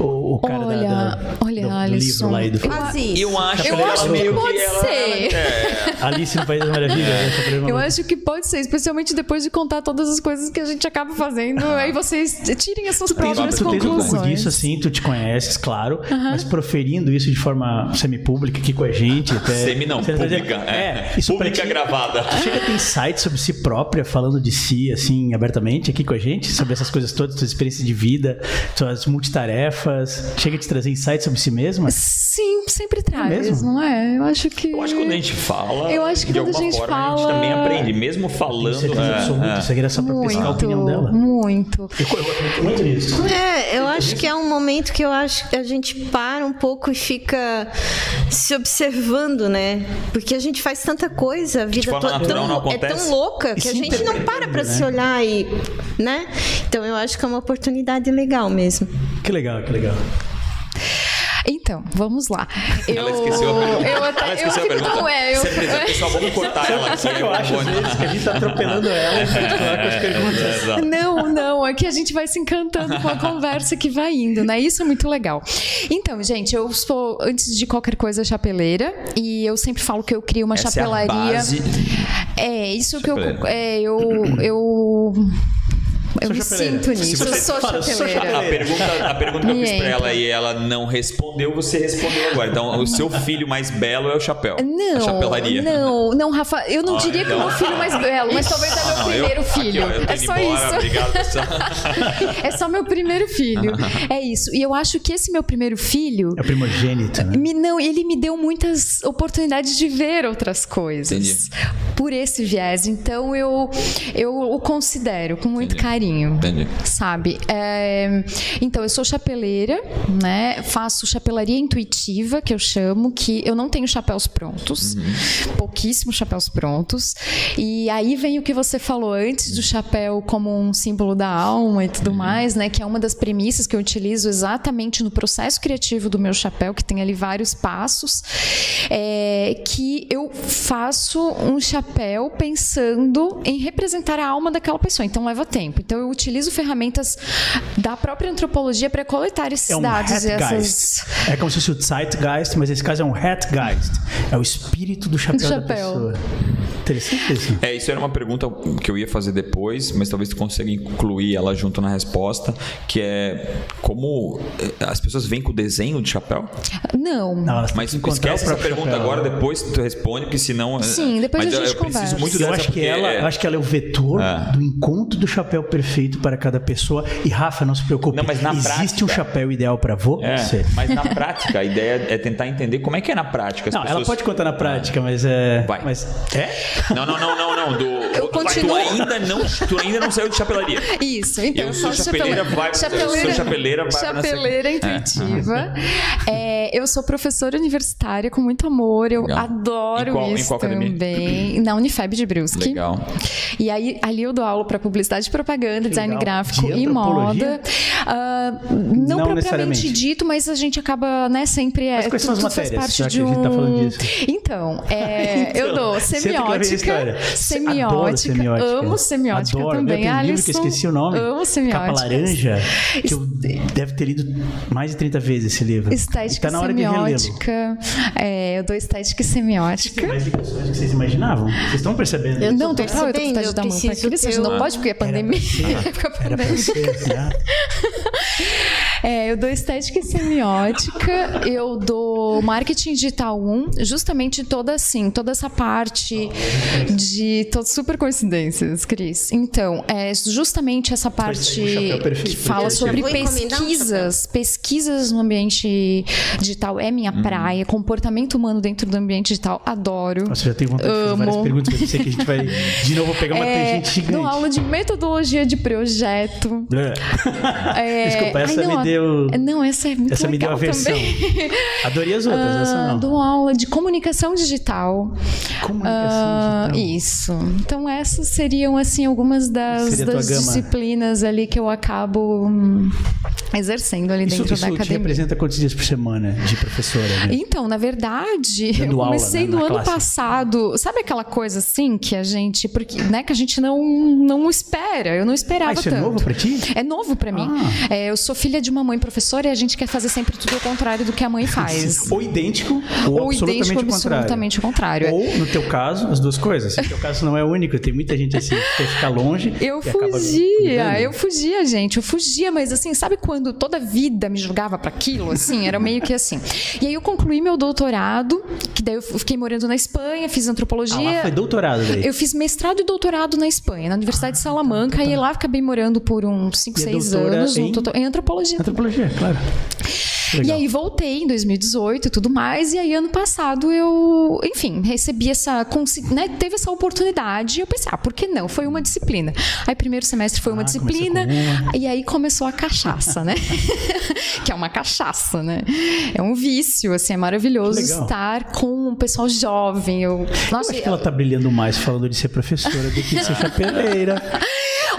o, o cara da- Olha, da- olha, do, do Alisson. livro lá e do isso. Eu acho, Eu que acho ela que pode ela- ser. É. Alice no País das Maravilhas. né? Essa primeira Eu acho que pode ser, especialmente depois de contar todas as coisas que a gente acaba fazendo, aí vocês tirem as suas Tu tens, próprias tu tens um pouco conclusões. disso, assim, tu te conheces, claro, mas proferindo isso de forma semi-pública aqui com a gente. Até, Semi não, pública. dizendo- É, isso pública ti- gravada. Tu chega a ter insights sobre si própria, falando de si, assim, abertamente aqui com a gente, sobre essas coisas todas, tuas experiências de vida, tuas multitarefas. Chega a te trazer insights sobre si mesma? Sim, sempre traz, mesmo? não é? Eu acho que. Eu acho que quando a gente fala, Eu acho que de quando a forma, a gente fala- também aprende, mesmo falando. Certeza é, absoluta. é. Isso aqui pra pescar a opinião Muito, dela. muito. Eu, muito nisso. É, eu acho que é um momento que eu acho que a gente para um pouco e fica se observando, né? Porque a gente faz tanta coisa, a vida toda tão, é tão louca que a gente não para pra interpretando, se né? olhar e, né? Então eu acho que é uma oportunidade legal mesmo. Que legal, que legal. Então, vamos lá. Ela esqueceu a pergunta. Eu até, Ela eu esqueceu a fico- pergunta. Não é, eu, Certeza, pessoal, vamos cortar ela aqui. Sabe eu é acho às bom. vezes? Que a gente tá atropelando ela continuar com as perguntas. É. Não, não, é que a gente vai se encantando com a conversa que vai indo, né? Isso é muito legal. Então, gente, eu sou, antes de qualquer coisa, chapeleira. E eu sempre falo que eu crio uma Essa é a chapelaria. base. É, isso que eu. É, eu. Eu, eu Sou me chapeleira. sinto Se nisso. você Eu sou fala, sou chapeleira. A pergunta, a pergunta que eu fiz pra ela e ela não respondeu, você respondeu agora. Então, o seu filho mais belo é o chapéu. Não, A chapelaria. não, não, Rafa, eu não diria que é o então- meu filho mais belo, mas talvez é meu primeiro filho. é só embora, isso. É só meu primeiro filho. É isso. E eu acho que esse meu primeiro filho. É o primogênito, né? Me, não, ele me deu muitas oportunidades de ver outras coisas Entendi. por esse viés. Então eu, eu o considero com muito carinho. Entendi. Sabe? É, então, eu sou chapeleira, né? Faço chapelaria intuitiva, que eu chamo, que eu não tenho chapéus prontos, pouquíssimos chapéus prontos. E aí vem o que você falou antes do chapéu como um símbolo da alma e tudo mais, né? Que é uma das premissas que eu utilizo exatamente no processo criativo do meu chapéu, que tem ali vários passos, é, que eu faço um chapéu pensando em representar a alma daquela pessoa. Então leva tempo. Então eu utilizo ferramentas da própria antropologia para coletar esses É um dados e essas. É como se fosse o Zeitgeist, mas esse caso é um Hatgeist. É o espírito do chapéu, Do da chapéu. pessoa. Interessante isso. É, isso era uma pergunta que eu ia fazer depois, mas talvez tu consiga incluir ela junto na resposta, que é como eh, as pessoas vêm com o desenho de chapéu? Não. Não, Mas esquece essa pergunta chapéu. agora, depois tu responde, porque senão... eh, Sim, depois mas a eu- gente eu preciso conversa. muito Eu dessa, acho, que ela, é- eu acho que ela é o vetor É. do encontro do chapéu perfeito para cada pessoa. E Rafa, não se preocupe. Não, mas na Existe prática- um chapéu ideal para você. É, mas na prática, a ideia é tentar entender como é que é na prática. As Não, pessoas... ela pode contar na prática, mas é. Vai. Mas é? Não, não, não, não, não. Do, Eu tu, continuo- tu ainda não, tu ainda não saiu de chapelaria. Isso, então Eu eu, sou chapeleira, chapele- vai- eu sou chapeleira, vai chapeleira intuitiva. É, eu sou professora universitária com muito amor, eu Legal. adoro Em qual- em isso qual academia? também. Na Unifeb de Brusque. Legal. E aí ali eu dou aula para publicidade e propaganda, design legal. gráfico De e moda. Ah, não, Não propriamente dito, mas a gente acaba, né, sempre é Mas quais são as tudo faz matérias, parte já que de a gente tá um falando disso? Então, é, eu dou semiótica, semiótica, Adoro semiótica. amo semiótica Adoro. também. Tem um livro que eu esqueci o nome. Amo semiótica. Capa laranja, que eu deve ter lido mais de 30 vezes esse livro. Estética Está na hora de relê-lo. semiótica. É, eu dou estética e Tem semiótica. mais ligações que vocês imaginavam? Vocês estão percebendo? Eu tô Não, total, eu tô com vontade de dar eu mão pra preciso não uma- pode porque é pandemia. Fica Era pra você, né? É, eu dou estética e semiótica, eu dou marketing digital 1, justamente toda assim, toda essa parte de todas super coincidências, Cris. Então, é justamente essa parte que pra fala sobre pesquisas, pesquisas no ambiente digital é minha praia, comportamento humano dentro do ambiente digital, adoro. Nossa, já tenho vontade de fazer várias Amo. perguntas, eu sei que a gente vai de novo pegar uma É, tangente gigante. dou aula de metodologia de projeto. É, Desculpa, essa ai, não, me deu. Não, essa é muito Essa me deu aversão. também. Adorei as outras, essa Ah, não. dou aula de comunicação digital. Comunicação Ah, digital. isso. Então essas seriam assim algumas das, a das gama. disciplinas ali que eu acabo hum, exercendo ali Isso, dentro isso da academia. representa quantos dias por semana de professora? Né? Então, na verdade, Dando eu aula, comecei né, no ano classe. passado. Sabe aquela coisa assim que a gente, porque, né, que a gente não não espera. Eu não esperava Ah, isso tanto. é novo pra ti? É novo pra mim. Ah. É, eu sou filha de uma mãe professora e a gente quer fazer sempre tudo ao contrário do que a mãe faz. Ou idêntico, ou, Ou absolutamente idêntico, o contrário. absolutamente o contrário. Ou, no teu caso, as duas coisas. No teu caso não é único, tem muita gente assim que quer ficar longe. Eu fugia, eu fugia, gente. Eu fugia, mas assim, sabe quando toda a vida me julgava para aquilo? Assim, era meio que assim. E aí eu concluí meu doutorado, que daí eu fiquei morando na Espanha, fiz Ah, antropologia. lá foi doutorado daí. Eu fiz mestrado e doutorado na Espanha, na Universidade de Salamanca, e lá acabei morando por uns 5, E é 6 doutora anos no em? em antropologia. Antropologia, claro. E Legal. aí voltei em 2018 e tudo mais, e aí ano passado eu, enfim, recebi essa, né, teve essa oportunidade, e eu pensei, ah, por que não? Foi uma disciplina. Aí primeiro semestre foi uma Ah, disciplina, uma. e aí começou a cachaça, né? que é uma cachaça, né? É um vício, assim, é maravilhoso estar com um pessoal jovem. Eu, nossa, Eu acho que ela tá brilhando mais falando de ser professora do que de ser chapeleira.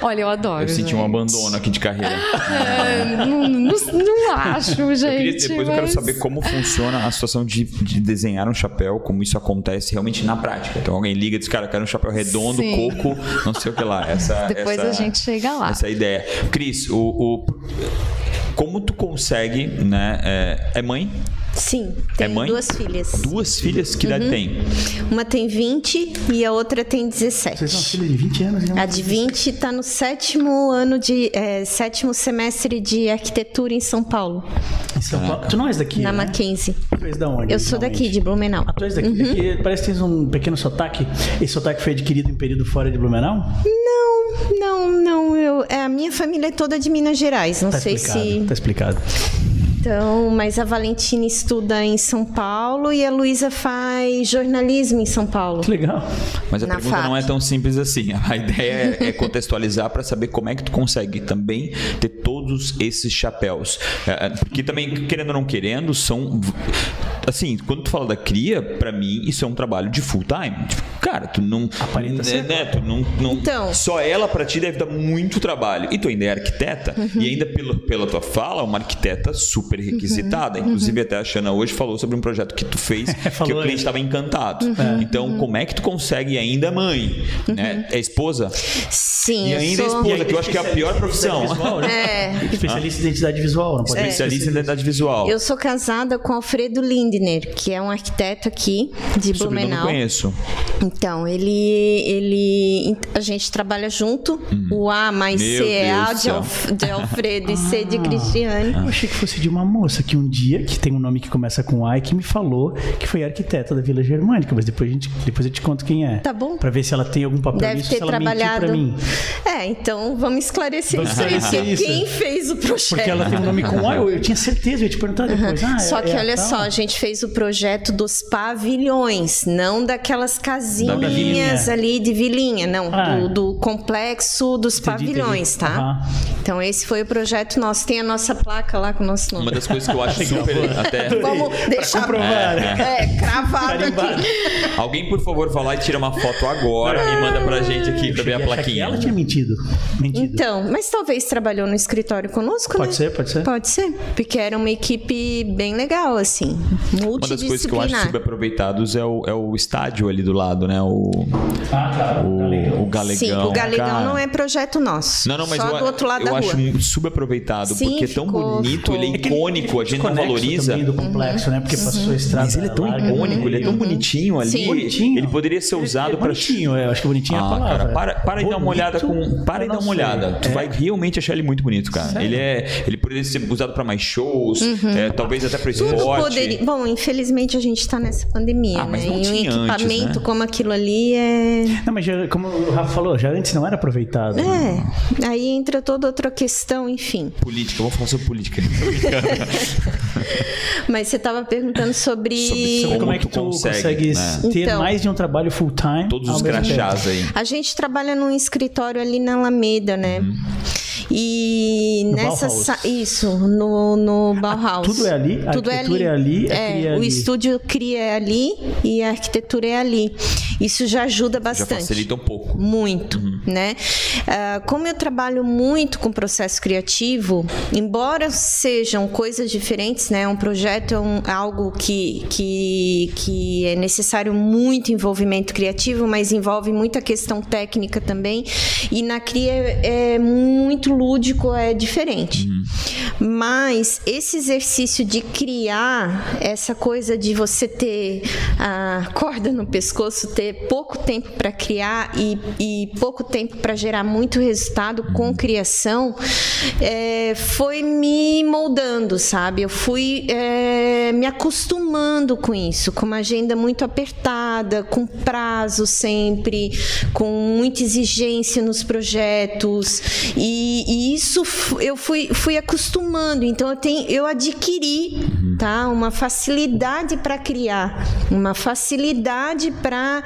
Olha, eu adoro. Eu senti um gente. abandono aqui de carreira. É, não, não, não acho, gente. Eu queria, depois eu quero mas- saber como funciona a situação de, de desenhar um chapéu, como isso acontece realmente na prática. Então alguém liga e diz, cara, eu quero um chapéu redondo, Sim. coco, não sei o que lá. Essa, Depois essa- a gente chega lá. Essa é a ideia. Cris, o, o- como tu consegue, né? É, é mãe? Sim, É tenho mãe? duas filhas. Duas filhas, que Uhum. idade tem? Uma tem 20 e a outra tem 17. Vocês são filhos de 20 anos, né? A de 20 está no sétimo ano de é, sétimo semestre de arquitetura em São Paulo, Em São Paulo. Tu não és daqui, na né? Mackenzie. Tu és da onde? Eu sou daqui, de Blumenau. Ah, tu és daqui. É que parece que tens um pequeno sotaque. Esse sotaque foi adquirido em período fora de Blumenau? Não, não, não. Eu, é, a minha família é toda de Minas Gerais. Não Tá sei explicado, se. tá explicado. Então, mas a Valentina estuda em São Paulo e a Luísa faz jornalismo em São Paulo. Que legal. Mas a Na pergunta não é tão simples assim. A ideia é, contextualizar para saber como é que tu consegue também ter todos esses chapéus. É, é, Porque também, querendo ou não querendo, são. Assim, quando tu fala da cria, para mim, isso é um trabalho de full time. Tipo, cara, tu não. Aparenta né, ser. né, tu não, não- Então. Só ela para ti deve dar muito trabalho. E tu ainda é arquiteta, Uhum. e ainda pela, pela tua fala, uma arquiteta super Uhum. requisitada. Inclusive, até a Xana hoje falou sobre um projeto que tu fez, que o cliente estava encantado. Uhum. Então, como é que tu consegue e ainda mãe? Né? É esposa? Sim, E ainda é sou. esposa, que eu acho que é a pior profissão. Né? É. Especialista em identidade visual, não pode Especialista em identidade visual. Eu sou casada com Alfredo Lindner, que é um arquiteto aqui de Sobrenome eu Blumenau. conheço. Então, ele, ele. A gente trabalha junto. O A mais Hum. Meu C é A de. Alf- de Alfredo e C de Cristiane. Eu achei que fosse de uma moça que um dia, que tem um nome que começa com A e que me falou que foi arquiteta da Vila Germânica, mas depois, a gente, depois eu te conto quem é. Tá bom. Pra ver se ela tem algum papel Deve nisso, ter se ela mentiu trabalhado. pra mim. É, então vamos esclarecer Vamos isso aí. Quem fez o projeto? Porque ela tem um nome com A, eu, eu tinha certeza, eu ia te perguntar depois. Ah, é- Só que é olha tal? só, a gente fez o projeto dos pavilhões, não daquelas casinhas vilinha. ali de vilinha, não, Ah. do, do complexo dos Entendi, pavilhões, entendi. tá? Aham. Então esse foi o projeto nosso, tem a nossa placa lá com o nosso nome. Uma das coisas que eu acho super. Até. Vamos deixar comprovar. É, cravado Carimbado. aqui. Alguém, por favor, vá lá e tira uma foto agora e manda pra gente aqui pra ver a plaquinha. Ela tinha mentido. Mentido. Então, mas talvez trabalhou no escritório conosco, Pode né? ser, pode ser. Pode ser, porque era uma equipe bem legal, assim, Uma das coisas que eu acho multidisciplinar. subaproveitados é o, é o estádio ali do lado, né? O, Ah, claro. o, o Galegão. Sim, o Galegão cara. não é projeto nosso. Não, não, mas só eu, do outro lado eu da acho rua. muito subaproveitado, Sim, porque é tão ficou- bonito, ele é ficou. icônico, a gente não valoriza. também do complexo, né? Porque passou a estrada. Mas ele é tão larga. icônico, ele é tão bonitinho ali. Sim. Bonitinho. Ele poderia ser usado é para bonitinho, eu acho que bonitinho é a Ah, palavra. cara, para, para e dá uma olhada com. Para e não uma olhada. Tu É. vai realmente achar ele muito bonito, cara. Sério? Ele é. Ele poderia ser usado para mais shows, é, talvez até para Tudo esporte. poderia. Bom, infelizmente a gente está nessa pandemia, Ah, mas né? e um tinha antes, equipamento né? como aquilo ali é. Não, mas já, como o Rafa falou, já antes não era aproveitado. É. Aí entra toda outra questão, enfim. Política, vamos falar sobre política. Mas você estava perguntando sobre. Sobre- sobre Como é que tu consegue, consegues né? ter Então. mais de um trabalho full time? Todos os crachás aí. A gente trabalha num escritório ali na Alameda, né? E No nessa sa- isso no, no Bauhaus. tudo é ali? A Tudo arquitetura é ali, É, cria é o ali. estúdio cria é ali e a arquitetura é ali. Isso já ajuda Já bastante. facilita um pouco. Muito, né? Ah, como eu trabalho muito com processo criativo, embora sejam coisas diferentes, né? Um projeto é um- algo que, que, que é necessário muito envolvimento criativo, mas envolve muita questão técnica também. E na cria é, é muito lúdico, é diferente. Mas esse exercício de criar, essa coisa de você ter a corda no pescoço, ter pouco tempo para criar e, e pouco tempo tempo para gerar muito resultado com criação, é, foi me moldando, sabe? Eu fui é, me acostumando com isso, com uma agenda muito apertada, com prazo sempre, com muita exigência nos projetos. E, e isso eu fui, fui acostumando. Então eu, tenho, eu adquiri tá? uma facilidade para criar, uma facilidade para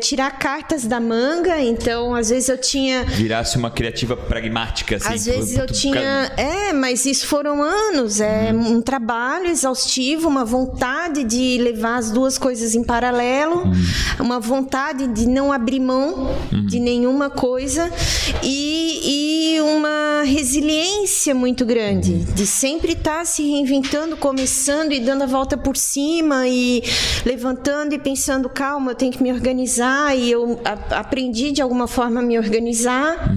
tirar cartas da manga. Então, às vezes eu tinha Virasse uma criativa pragmática, assim. às vezes eu tinha. É, mas isso foram anos. É Uhum. um trabalho exaustivo, uma vontade de levar as duas coisas em paralelo, Uhum. uma vontade de não abrir mão de nenhuma coisa e, e uma resiliência muito grande, Uhum. de sempre estar se reinventando, começando e dando a volta por cima e levantando e pensando, calma, eu tenho que me organizar. E eu a- aprendi de alguma forma a me organizar.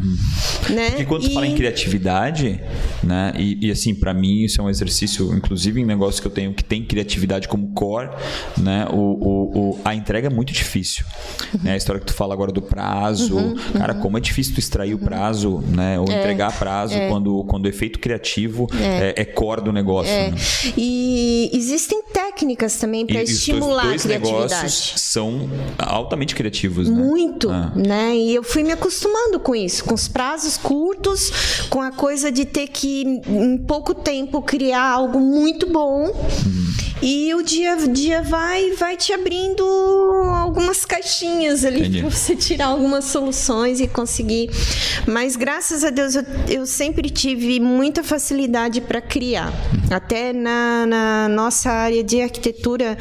Né? Porque quando E- fala em criatividade, né? E, e, assim, pra mim isso é um exercício, inclusive em negócios que eu tenho que tem criatividade como core, né? O, o, o- a entrega é muito difícil. Né? A história que tu fala agora do prazo, Uhum, cara, como é difícil tu extrair o prazo, né? Ou entregar prazo quando, quando o efeito criativo é, é core do negócio. É. Né? E existem técnicas também para estimular a dois negócios criatividade. são altamente criativos, né? Muito, Ah. né? E eu fui me acostumando com isso, com os prazos curtos, com a coisa de ter que em pouco tempo criar algo muito bom. E o dia a dia vai vai te abrindo algumas caixinhas ali Entendi. para você tirar algumas soluções e conseguir. Mas graças a Deus eu, eu sempre tive muita facilidade para criar. Até na, na nossa área de arquitetura,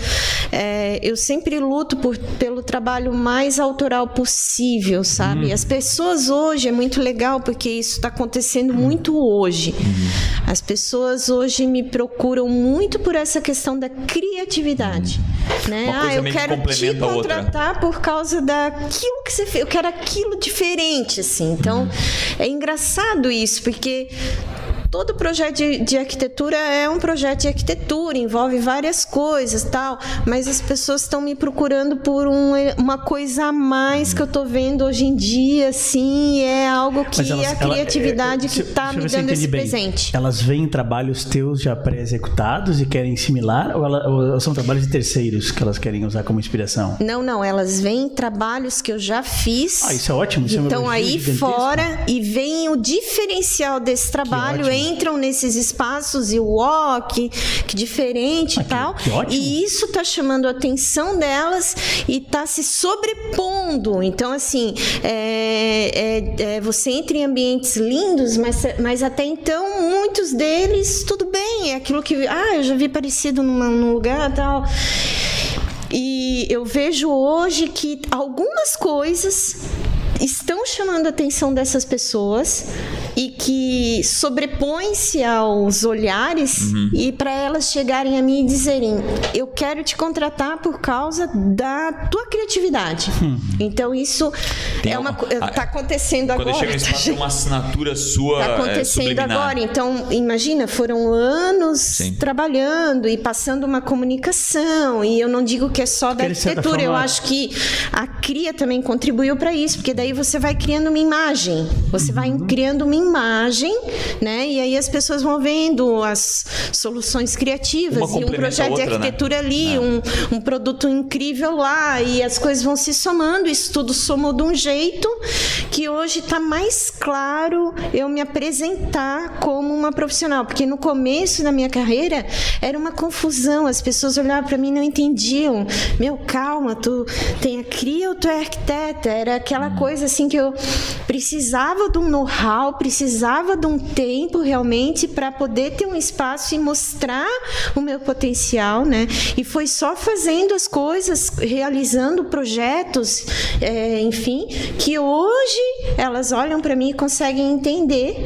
é, eu sempre luto por, pelo trabalho mais autoral possível, sabe? As pessoas hoje é muito legal porque isso está acontecendo muito hoje. As pessoas hoje me procuram muito por essa questão da criatividade. Né? Uma coisa ah, eu quero te contratar por causa daquilo que você fez. Eu quero aquilo diferente, assim. Então, Uhum. é engraçado isso, porque todo projeto de, de arquitetura é um projeto de arquitetura, envolve várias coisas tal, mas as pessoas estão me procurando por um, uma coisa a mais que eu tô vendo hoje em dia, assim, é algo que elas- é a ela- criatividade é, é, que tá deixa eu me dando esse bem. presente. Elas veem trabalhos teus já pré-executados e querem similar ou, ela- ou são trabalhos de terceiros que elas querem usar como inspiração? Não, não, elas veem trabalhos que eu já fiz. Ah, isso é ótimo. Isso é Então elogio aí gigantesco. fora e vem o diferencial desse trabalho, ótimo. Entram nesses espaços e o ó, que, diferente e tal. que. E isso tá chamando a atenção delas e tá se sobrepondo. Então, assim, é, é- é, você entra em ambientes lindos, mas, mas até então muitos deles, tudo bem, é aquilo que. Ah, eu já vi parecido numa- num lugar e tal. E eu vejo hoje que algumas coisas estão chamando a atenção dessas pessoas e que sobrepõem-se aos olhares Uhum. e para elas chegarem a mim e dizerem eu quero te contratar por causa da tua criatividade então isso Uhum. Tem é uma tá acontecendo Quando agora chega no tá espaço, tem uma assinatura sua Está é, acontecendo subliminar. agora. Então, imagina, foram anos Sim. trabalhando e passando uma comunicação. E eu não digo que é só da arquitetura, eu acho que a cria também contribuiu para isso, porque daí você vai criando uma imagem. Você vai Uhum. criando uma imagem, né? E aí as pessoas vão vendo as soluções criativas e um projeto outra, de né? arquitetura ali, É. um, um produto incrível lá, e as coisas vão se somando, isso tudo somou de um jeito que hoje está mais claro eu me apresentar como uma profissional, porque no começo da minha carreira era uma confusão, as pessoas olhavam para mim e não entendiam. Meu, calma, tu tem a cria ou tu é arquiteta? Era aquela coisa assim que eu precisava de um know-how, precisava de um tempo realmente para poder ter um espaço e mostrar o meu potencial, né? E foi só fazendo as coisas, realizando projetos, é, enfim, que hoje elas olham para mim e conseguem entender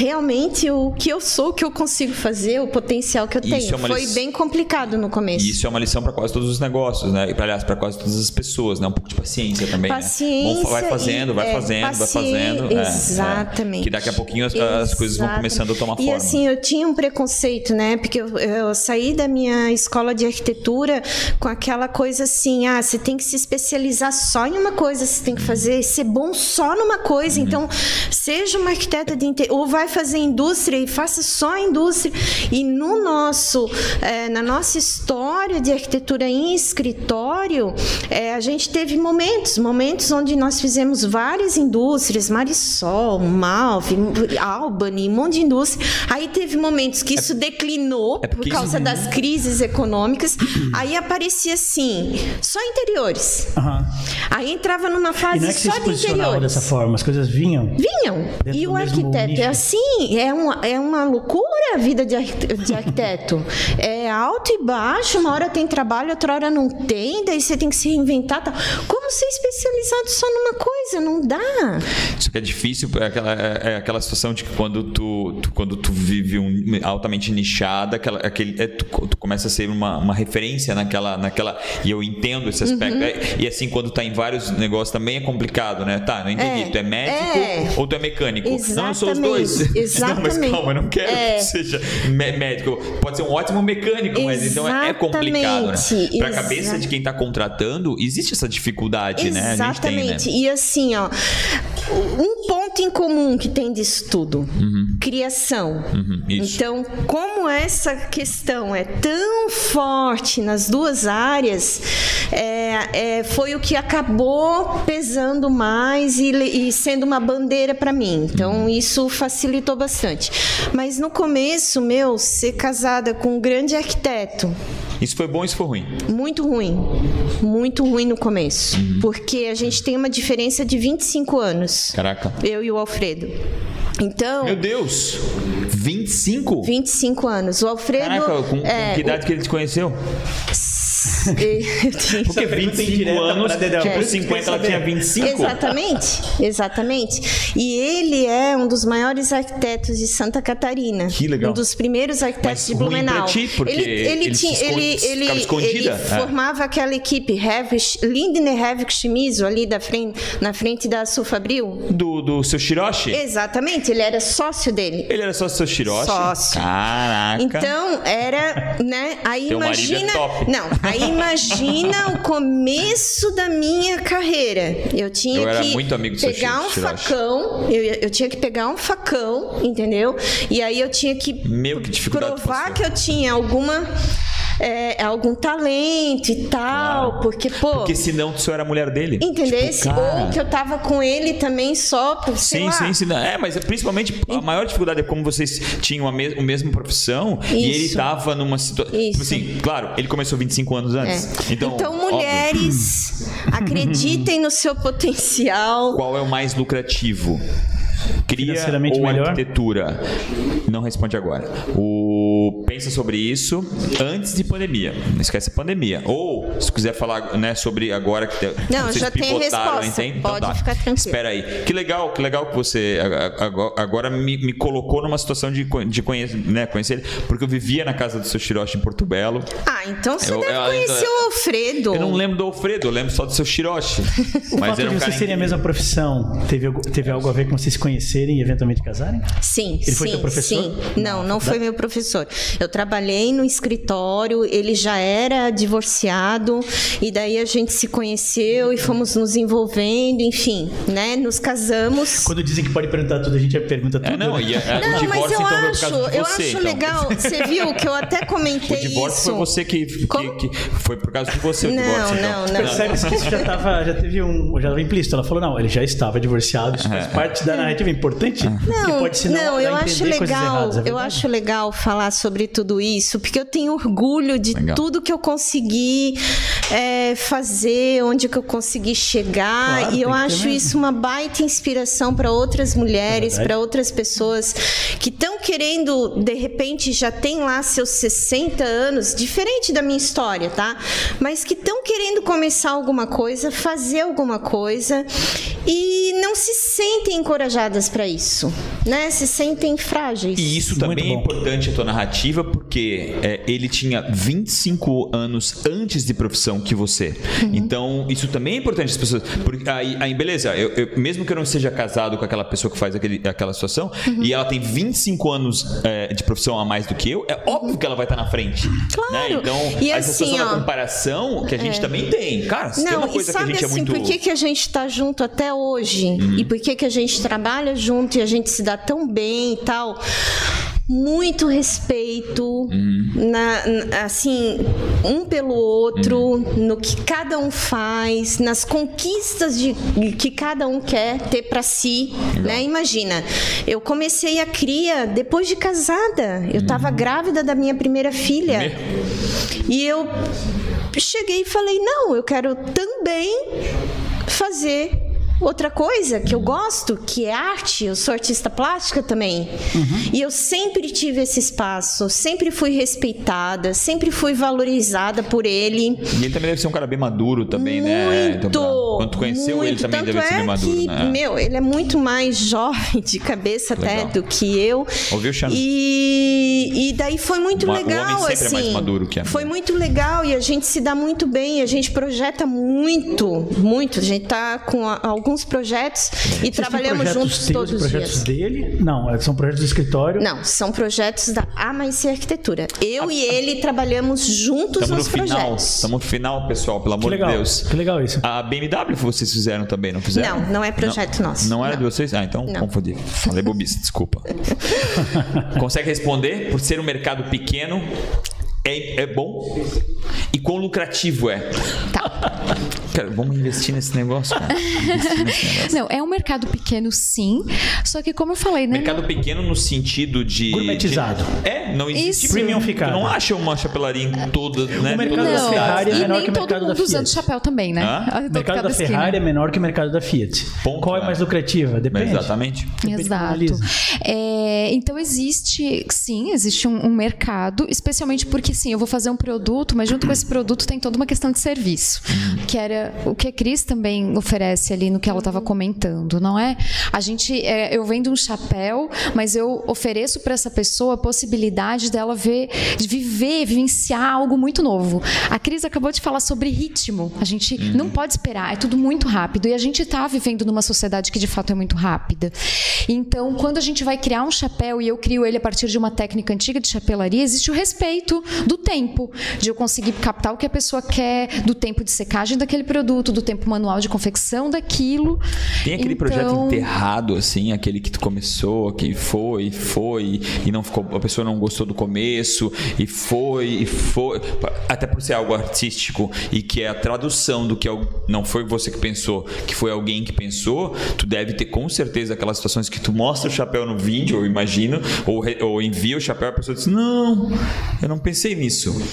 realmente o que eu sou, o que eu consigo fazer, o potencial que eu Isso tenho. é Foi lição- bem complicado no começo. E isso é uma lição para quase todos os negócios, né? E pra- aliás, para quase todas as pessoas, né? Um pouco de paciência também, Paciência né? Vai fazendo, e- vai é, fazendo, vai paci- fazendo. é, é. Exatamente. Que daqui a pouquinho as, as coisas vão começando a tomar E forma. assim, eu tinha um preconceito, né? Porque eu, eu saí da minha escola de arquitetura com aquela coisa assim: ah, você tem que se especializar só em uma coisa, você tem que fazer, ser bom só numa coisa. Uhum. Então, seja uma arquiteta de interior, ou vai fazer indústria e faça só indústria. E no nosso, eh, na nossa história de arquitetura em escritório, eh, a gente teve momentos, momentos onde nós fizemos várias indústrias, Marisol, Malve, Albany, um monte de indústria. Aí teve momentos que isso declinou é por causa isso- das crises econômicas. Aí aparecia assim, só interiores. Aham. Aí entrava numa E fase não é que só se de posicionava interiores. dessa forma, as coisas vinham. Vinham. E o arquiteto nicho. é assim, é uma, é uma loucura a vida de, arquite- de arquiteto. é alto e baixo, uma hora tem trabalho, outra hora não tem, daí você tem que se reinventar. Tal. Como ser especializado só numa coisa? Não dá. Isso que é difícil, é aquela, é, é aquela situação de que quando tu, tu- quando tu vive um altamente nichada, aquela, aquele, é, tu, tu começa a ser uma, uma referência naquela, naquela. E eu entendo esse aspecto. Uhum. É, e assim, quando tá em vários negócios também é complicado, né? Tá, não entendi. É, tu é médico é. ou tu é mecânico? Não, eu sou os Exatamente. Não, mas exatamente. calma, eu não quero É. que seja mé- médico. Pode ser um ótimo mecânico, mas então é, complicado, né? Exatamente, Pra exa- cabeça de quem tá contratando, existe essa dificuldade, né? Gente tem, né? Exatamente. E assim, ó, um ponto em comum que tem disso tudo: criação. Uhum. Então, como essa questão é tão forte nas duas áreas, é, é, foi o que acabou pesando mais e, e sendo uma bandeira para mim. Então, isso facilitou bastante. Mas no começo, meu, ser casada com um grande arquiteto, Isso foi bom, isso foi ruim. muito ruim. Muito ruim no começo. Porque a gente tem uma diferença de 25 anos. Caraca. Eu e o Alfredo. Então, Meu Deus! 25? 25 anos. O Alfredo. Caraca, com, com é, que idade que ele te conheceu? tinha- Porque pergunta 25 indireta anos, tipo É. 50, ela tinha 25? Exatamente, exatamente. E ele é um dos maiores arquitetos de Santa Catarina. Que legal. Um dos primeiros arquitetos Mas de ruim Blumenau. pra ti, porque ele, ele, ele tinha, ele, ele, ele É. formava aquela equipe Heavich, Lindner Heavich Chimizo, ali da frente, na frente da Sulfabril. Do, do seu Shiroshi? Exatamente, ele era sócio dele. Ele era só seu Shiroshi? Sócio. Caraca. Então, era, né? Aí Teu é imagina. top. Não, aí imagina o começo da minha carreira. Eu tinha Eu que pegar um facão, eu, eu tinha que pegar um facão, entendeu? E aí eu tinha que Meu, que provar que eu tinha alguma. É, algum talento e tal, porque, pô. Porque senão tu só era a mulher dele. Entendesse? Tipo, cara... Ou que eu tava com ele também só por sei Sim, lá. sim, sim. não. É, mas é principalmente a maior dificuldade é como vocês tinham a, mes a mesma profissão e ele Isso. tava numa situação. Tipo Isso. assim, claro, ele começou 25 anos antes. É. Então, óbvio, mulheres, acreditem no seu potencial. qual é o mais lucrativo? Cria ou melhor? arquitetura? Não responde agora. O... Pensa sobre isso antes de pandemia. Não esquece a pandemia. Ou, se quiser falar né, sobre agora que Não, vocês já tem pivotaram, resposta. entende? Pode tá. ficar tranquilo. Espera aí. Que legal, que legal que você agora- me, me colocou numa situação de, de conhecer, né, conhecer ele, porque eu vivia na casa do seu Shiroshi em Porto Belo. Ah, então você Eu- deve eu- conhecer eu- o Alfredo. Eu não lembro do Alfredo, eu lembro só do seu Shiroshi. O Mas fato era de um vocês cara terem a mesma profissão teve, algo- teve algo a ver com vocês se conhecerem e eventualmente casarem? Sim, Ele sim, foi teu professor? sim. Não, não foi meu professor. Eu trabalhei no escritório, ele já era divorciado, e daí a gente se conheceu e fomos nos envolvendo, enfim, né? Nos casamos. Quando dizem que pode perguntar tudo, a gente pergunta tudo. É, não, né? e é- é- Não, o divórcio mas eu então acho, de eu você. acho então. legal. Você viu que eu até comentei O divórcio isso. foi você que, que, que- Foi por causa de você o Não, divórcio. então. não, não. Percebe-se que isso já tava, já teve um, já estava implícito. Ela falou, não, ele já estava divorciado, isso faz parte da narrativa é importante. que Não, pode não, eu acho legal. erradas, é eu acho legal falar sobre tudo isso, porque eu tenho orgulho de Legal. tudo que eu consegui é, fazer, onde que eu consegui chegar, Claro, e eu acho isso uma baita inspiração para outras mulheres, verdade. para outras pessoas que estão querendo, de repente, já tem lá seus 60 anos, diferente da minha história, tá? Mas que estão querendo começar alguma coisa, fazer alguma coisa e não se sentem encorajadas preparadas para isso, né? Se sentem frágeis. E isso Muito também é bom. importante a tua narrativa, porque é, ele tinha 25 anos antes de profissão que você. Uhum. Então, isso também é importante as pessoas. Porque aí, aí, beleza, eu, eu- mesmo que eu não seja casado com aquela pessoa que faz aquele- aquela situação, Uhum. e ela tem 25 anos é, de profissão a mais do que eu, é óbvio que ela vai estar na frente. Claro. Né? Então, E essa assim, situação da ó, é. comparação que a gente também tem. Cara, se tem Não, uma e coisa que a sabe gente assim, é muito. por que, que a gente está junto até hoje? Uhum. E por que, que a gente trabalha junto e a gente se dá tão bem e tal? Muito respeito, Uhum. na, na- assim, um pelo outro, Uhum. no que cada um faz, nas conquistas de, que cada um quer ter para si, né? Imagina, eu comecei a cria depois de casada, eu estava grávida da minha primeira filha. Uhum. E eu cheguei e falei: não, eu quero também fazer outra coisa que eu gosto, que é arte. Eu sou artista plástica também. E eu sempre tive esse espaço, sempre fui respeitada, sempre fui valorizada por ele. E ele também deve ser um cara bem maduro também, né? Muito, Então, pra- quando tu conheceu ele muito. também Tanto deve ser é bem maduro, que, né? Meu, ele é muito mais jovem de cabeça até Legal. do que eu. Ouviu, Xana? E, e daí foi muito homem legal, sempre é assim. mais maduro que a foi muito legal e a gente se dá muito bem, a gente projeta muito, muito. A gente tá com a- alguns projetos e Vocês trabalhamos projetos juntos teus todos os projetos dias. dele? Não, é, são projetos do escritório. Não, são projetos da A+C Arquitetura. Eu e ele trabalhamos juntos Estamos no nos final. projetos. Estamos no final, pessoal, pelo amor legal. de Deus. Que legal isso. A BMW vocês fizeram também, não fizeram? Não, não é projeto nosso. Não era Não. de vocês? Ah, então Não. confundi. Falei bobice, desculpa. Consegue responder? Por ser um mercado pequeno, é, é bom? E quão lucrativo é? Tá. Cara, vamos investir nesse negócio, cara. Investir nesse negócio. Não, é um mercado pequeno, sim. Só que, como eu falei, né? Mercado pequeno no sentido de. Gourmetizado. de- é, não existe. Isso. Premiumficado. Tu não acha uma chapelaria em toda, né? O mercado as da Não, Ferrari é e menor nem que o todo mercado da mundo Fiat. usando chapéu também, né? O todo mercado da esquina. Ferrari é menor que o mercado da Fiat. Ponto, Qual é né? mais lucrativa? Depende. Exatamente. Depende Exato. É, então existe, sim, existe um, um mercado, especialmente porque sim, eu vou fazer um produto, mas junto com esse produto tem toda uma questão de serviço, que era o que a Cris também oferece ali no que ela estava comentando, não é? A gente, é, eu vendo um chapéu, mas eu ofereço para essa pessoa a possibilidade dela ver, de viver, vivenciar algo muito novo. A Cris acabou de falar sobre ritmo. A gente não pode esperar, é tudo muito rápido e a gente está vivendo numa sociedade que de fato é muito rápida. Então, quando a gente vai criar um chapéu e eu crio ele a partir de uma técnica antiga de chapelaria, existe o respeito do tempo, de eu conseguir captar o que a pessoa quer, do tempo de secagem daquele produto, do tempo manual de confecção daquilo. Tem aquele Então, projeto enterrado, assim, aquele que tu começou, que foi, foi, e não ficou, a pessoa não gostou do começo, e foi, e foi. Até por ser algo artístico e que é a tradução do que não foi você que pensou, que foi alguém que pensou, tu deve ter com certeza aquelas situações que tu mostra o chapéu no vídeo, eu imagino, ou, ou envia o chapéu a pessoa diz: Não, eu não pensei nisso. Mas,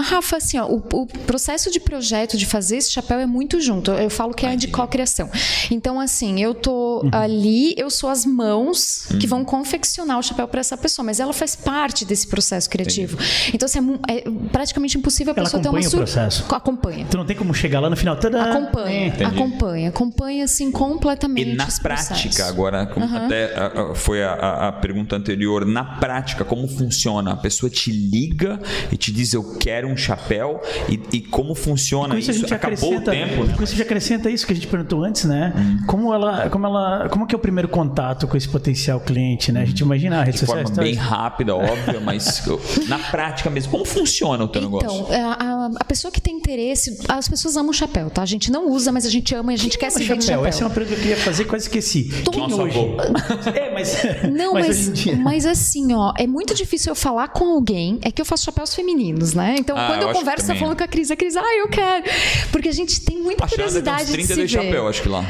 Rafa, assim, ó, o, o processo de projeto de fazer esse chapéu é muito junto. Eu falo que é de cocriação. Então, assim, eu tô ali, eu sou as mãos que vão confeccionar o chapéu para essa pessoa, mas ela faz parte desse processo criativo. Então, assim, é, é praticamente impossível a Ela pessoa ter uma acompanha o sur- processo. Acompanha. Tu não tem como chegar lá no final. Tadã! Acompanha, É. acompanha, acompanha assim completamente. E na esse prática, processo. agora, como até a- a- foi a, a- a pergunta anterior, na prática, como funciona? A pessoa te liga e te diz eu quero um chapéu e, e como funciona Com isso a gente Acabou o acrescenta, tempo, né? Hum. com isso já acrescenta isso que a gente perguntou antes, né? Como ela, como ela, como que é o primeiro contato com esse potencial cliente, né? A gente imagina a rede De social. forma bem rápida, óbvia, mas na prática mesmo, como funciona o teu negócio? Então, a, a- a pessoa que tem interesse, as pessoas amam chapéu, tá? A gente não usa, mas a gente ama e a gente quer se ver de chapéu. Essa é uma pergunta que eu queria fazer, quase esqueci. Quem Nosso hoje? É, mas Não, mas, mas, mas assim, ó, é muito difícil eu falar com alguém. É que eu faço chapéus femininos, né? Então, Ah, quando eu eu, converso, eu falando com a Cris, a Cris, ah, eu quero. Porque a gente tem muita A Xana tem uns curiosidade de 32 se ver. chapéu, acho que lá.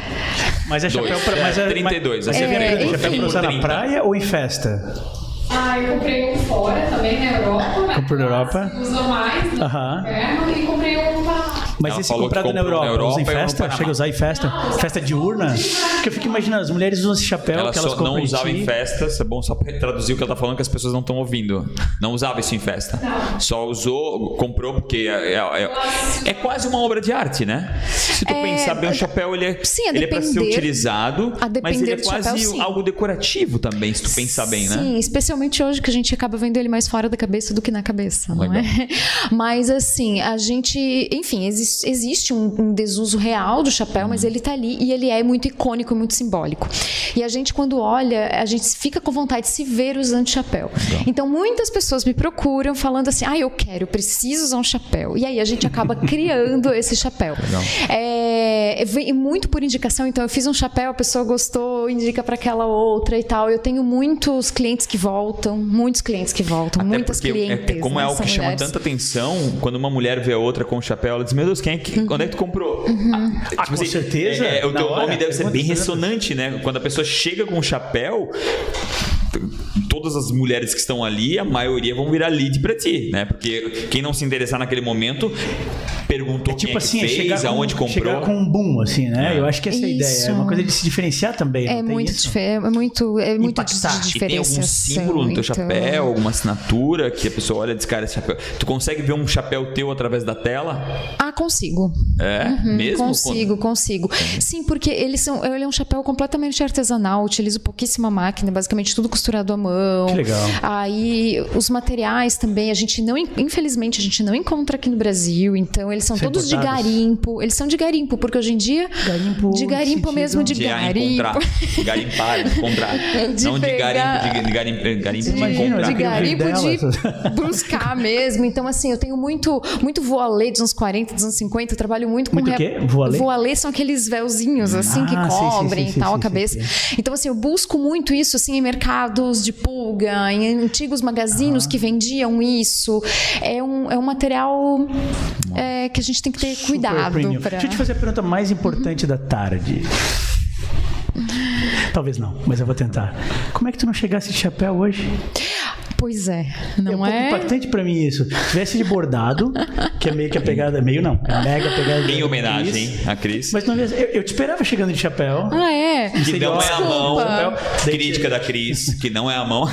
Mas é chapéu Dois. para É, mas é, 32, Mas, assim, mas, é, chapéu pra usar na 30. praia ou em festa? Ah, eu comprei um fora também na Europa? Comprou na Europa? Usa mais no Aham. inverno e comprei um pra Mas Ela esse comprado na Europa, na Europa usa em festa? Chega a usar em festa? Festa diurna? Porque eu fico imaginando, as mulheres usam esse chapéu Ela que elas só compram não em usava ti. em festas, é bom só pra traduzir o que ela tá falando que as pessoas não estão ouvindo. Não usava isso em festa. Só usou, comprou porque é, é- é- é quase uma obra de arte, né? Se tu É, pensar bem, o chapéu ele é, sim, ele é pra ser utilizado, mas ele é quase chapéu, algo decorativo também, se tu pensar bem, né? Sim, especialmente hoje que a gente acaba vendo ele mais fora da cabeça do que na cabeça, não Legal. é? Mas assim, a gente, enfim, existe, existe um, um desuso real do chapéu, mas ele tá ali e ele é muito icônico, muito simbólico. E a gente quando olha, a gente fica com vontade de se ver usando chapéu. Então muitas pessoas me procuram falando assim: "Ah, eu quero, eu preciso usar um chapéu". E aí a gente acaba criando esse chapéu. É, vem muito por indicação, então eu fiz um chapéu, a pessoa gostou, indica para aquela outra e tal. Eu tenho muitos clientes que voltam, muitos clientes que voltam, Até muitas porque é- clientes. é, como é algo que são chama mulheres. tanta atenção, quando uma mulher vê a outra com o chapéu, ela diz: Meu Deus, quem é que, Uhum. onde é que tu comprou? Ah, com certeza, é, é, o teu nome deve ser bem ressonante, né? Quando a pessoa chega com o chapéu. Todas as mulheres que estão ali, a maioria vão virar lead pra ti, né? Porque quem não se interessar naquele momento perguntou Tipo quem é que assim, é fez, chegar com, aonde comprou. chegar com um boom, assim, né? É. Eu acho que essa é a ideia. Isso. É uma coisa de se diferenciar também. É muito, isso? é muito, é muito de, Impactar. de E tem algum símbolo no teu então- chapéu, alguma assinatura que a pessoa olha e diz, cara, esse chapéu. Tu consegue ver um chapéu teu através da tela? Ah, consigo. É? Uhum, Mesmo? Consigo, consigo. Sim, porque eles são, ele é um chapéu completamente artesanal, utilizo pouquíssima máquina, basicamente tudo costurado à mão. Que legal. Aí os materiais também, a gente não, infelizmente, a gente não encontra aqui no Brasil, então eles são São todos de importados? garimpo. Eles são de garimpo, porque hoje em dia. Garimpo de garimpo mesmo, de, De garimpo. encontrar. Garimpar, encontrar. De Não de pegar- garimpo, de, de garimpo, garimpo de, encontrar. de eu queria ouvir garimpo de buscar mesmo. Então, assim, eu tenho muito, muito voalê dos anos 40, dos anos 50. Eu trabalho muito com Muito quê? Voalê? Voalê são aqueles véuzinhos, assim, que Ah, sim, sim, cobrem sim, e tal sim, a cabeça. sim. Então, assim, eu busco muito isso, assim, em mercados de em antigos magazines que vendiam isso. É um, é um material é, que a gente tem que ter Super cuidado. premium. Pra... Deixa eu te fazer a pergunta mais importante da tarde. Talvez não, mas eu vou tentar. Como é que tu não chegasse de chapéu hoje? Pois é, é um não pouco é? impactante pra mim isso. Se tivesse de bordado, que é meio que a pegada, meio não, é mega pegada. Em homenagem Cris. a Cris. Mas não eu, eu te esperava chegando de chapéu. Ah, é? que não é a mão. Desculpa. Crítica da Cris, que não é a mão.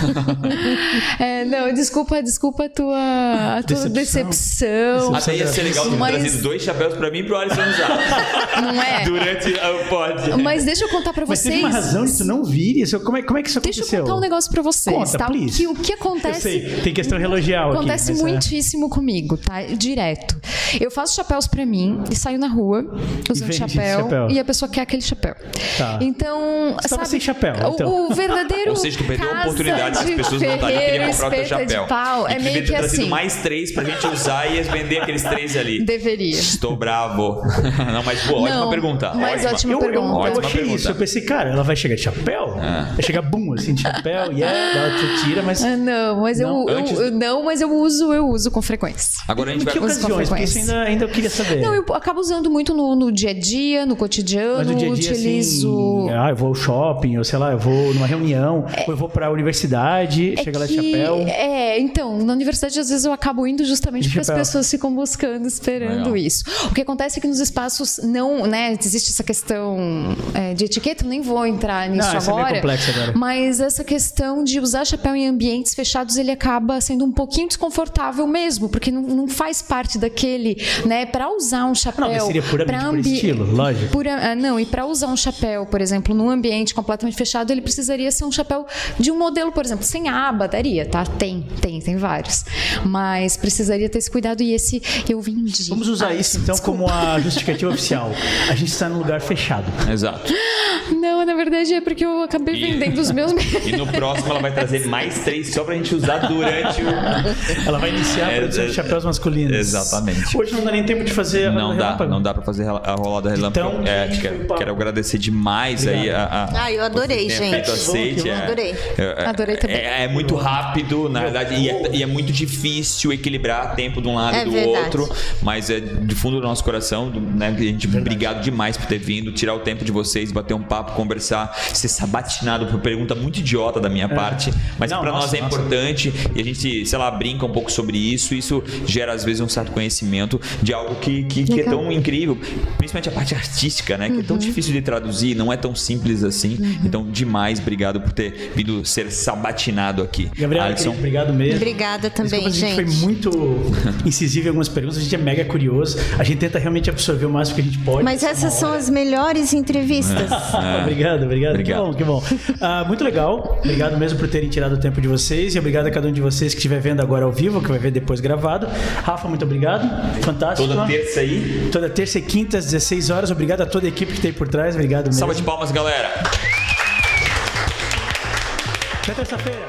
É, não, desculpa, desculpa a tua, a tua Decepção. decepção. Até ia ser legal ter Mas- trazido dois chapéus pra mim e pro Alisson usar. Não é? Durante o pod. Mas deixa eu contar pra Mas vocês. teve uma razão de tu não vir isso? Como é, como é que isso Deixa eu aconteceu? contar um negócio pra vocês, Conta, tá? O please. que, o que Eu acontece? sei, tem questão relogial Acontece aqui. é. muitíssimo comigo, tá? Direto. Eu faço chapéus pra mim e saio na rua usando chapéu, chapéu. e a pessoa quer aquele chapéu. Tá. Então, Você tava sabe, sem chapéu, o- então. o, verdadeiro Ou seja, tu perdeu a oportunidade das de pessoas não estarem querendo comprar o teu chapéu. pau. É meio que assim. mais três pra gente usar e vender aqueles três ali. Deveria. Estou bravo. Não, mas boa, ótima Não, pergunta. mas ótima Eu, eu, eu pergunta. Ótima achei pergunta. isso. Eu pensei, cara, ela vai chegar de chapéu? Vai chegar bum, assim, de chapéu, e yeah, ela te tira, mas. Ah, não, mas Não, eu, antes- eu- não, mas eu uso, eu uso com frequência. Agora a gente vai que ocasiões? Porque isso frequência. ainda, ainda eu queria saber. Não, eu acabo usando muito no, no dia a dia, no cotidiano, Mas no dia a dia, utilizo. assim, ah, eu vou ao shopping, ou sei lá, eu vou numa reunião, ou eu vou pra universidade, É chega lá de chapéu. É, então, na universidade às vezes eu acabo indo justamente De porque as pessoas ficam buscando, esperando Legal. isso. O que acontece é que nos espaços não, né, existe essa questão é, de etiqueta, eu nem vou entrar nisso Não, é meio agora. complexa agora. Mas essa questão de usar chapéu em ambientes fechados, ele acaba sendo um pouquinho desconfortável mesmo, porque não, não faz parte daquele, né, para usar um chapéu. Não, mas seria puramente pra por ambi- estilo, lógico. Pura- ah, não, e para usar um chapéu, por exemplo, num ambiente completamente fechado, ele precisaria ser um chapéu de um modelo, por exemplo, sem aba, daria, tá? Tem, tem, tem vários. Mas precisaria ter esse cuidado e esse eu vendi. Vamos usar Ah, isso então desculpa. como a justificativa oficial. A gente está num lugar fechado. Exato. Não, na verdade é porque eu acabei E- vendendo os meus. E no próximo ela vai trazer mais três só pra gente usar durante o. Ela vai iniciar a É, produção de é, chapéus masculinos. Exatamente. Hoje não dá nem tempo de fazer a Não dá, relâmpago. não dá pra fazer a rolada relâmpago. Então, é, gente, quero, quero agradecer demais aí a, a- Ah, eu adorei, gente. Aceite, é, Adorei. é- é- Adorei também. É, é muito rápido, na verdade, e é, e é muito difícil equilibrar tempo de um lado É e do verdade. outro. Mas é de fundo do nosso coração, do- né, a gente, obrigado demais por ter vindo, tirar o tempo de vocês, bater um papo. conversar, ser sabatinado por pergunta muito idiota da minha parte, mas para nós é nossa. Importante e a gente, sei lá, brinca um pouco sobre isso. Isso gera às vezes um certo conhecimento de algo que, que, que é tão incrível, principalmente a parte artística, né? Que é tão difícil de traduzir, não é tão simples assim. Então, demais, obrigado por ter vindo ser sabatinado aqui. Gabriela, Alisson. obrigado mesmo. Obrigada também, Desculpa, a gente. gente. foi muito incisivo em algumas perguntas, a gente é mega curioso. A gente tenta realmente absorver o máximo que a gente pode. Mas nessa essas são as melhores entrevistas. obrigado, obrigado. Obrigado. Que bom, que bom. Ah, muito legal. Obrigado mesmo por terem tirado o tempo de vocês. E obrigado a cada um de vocês que estiver vendo agora ao vivo, que vai ver depois gravado. Rafa, muito obrigado. Fantástico. Toda terça aí. Toda terça e quinta às 16 horas. Obrigado a toda a equipe que tem por trás. Obrigado mesmo. Salva de palmas, galera. Até terça-feira.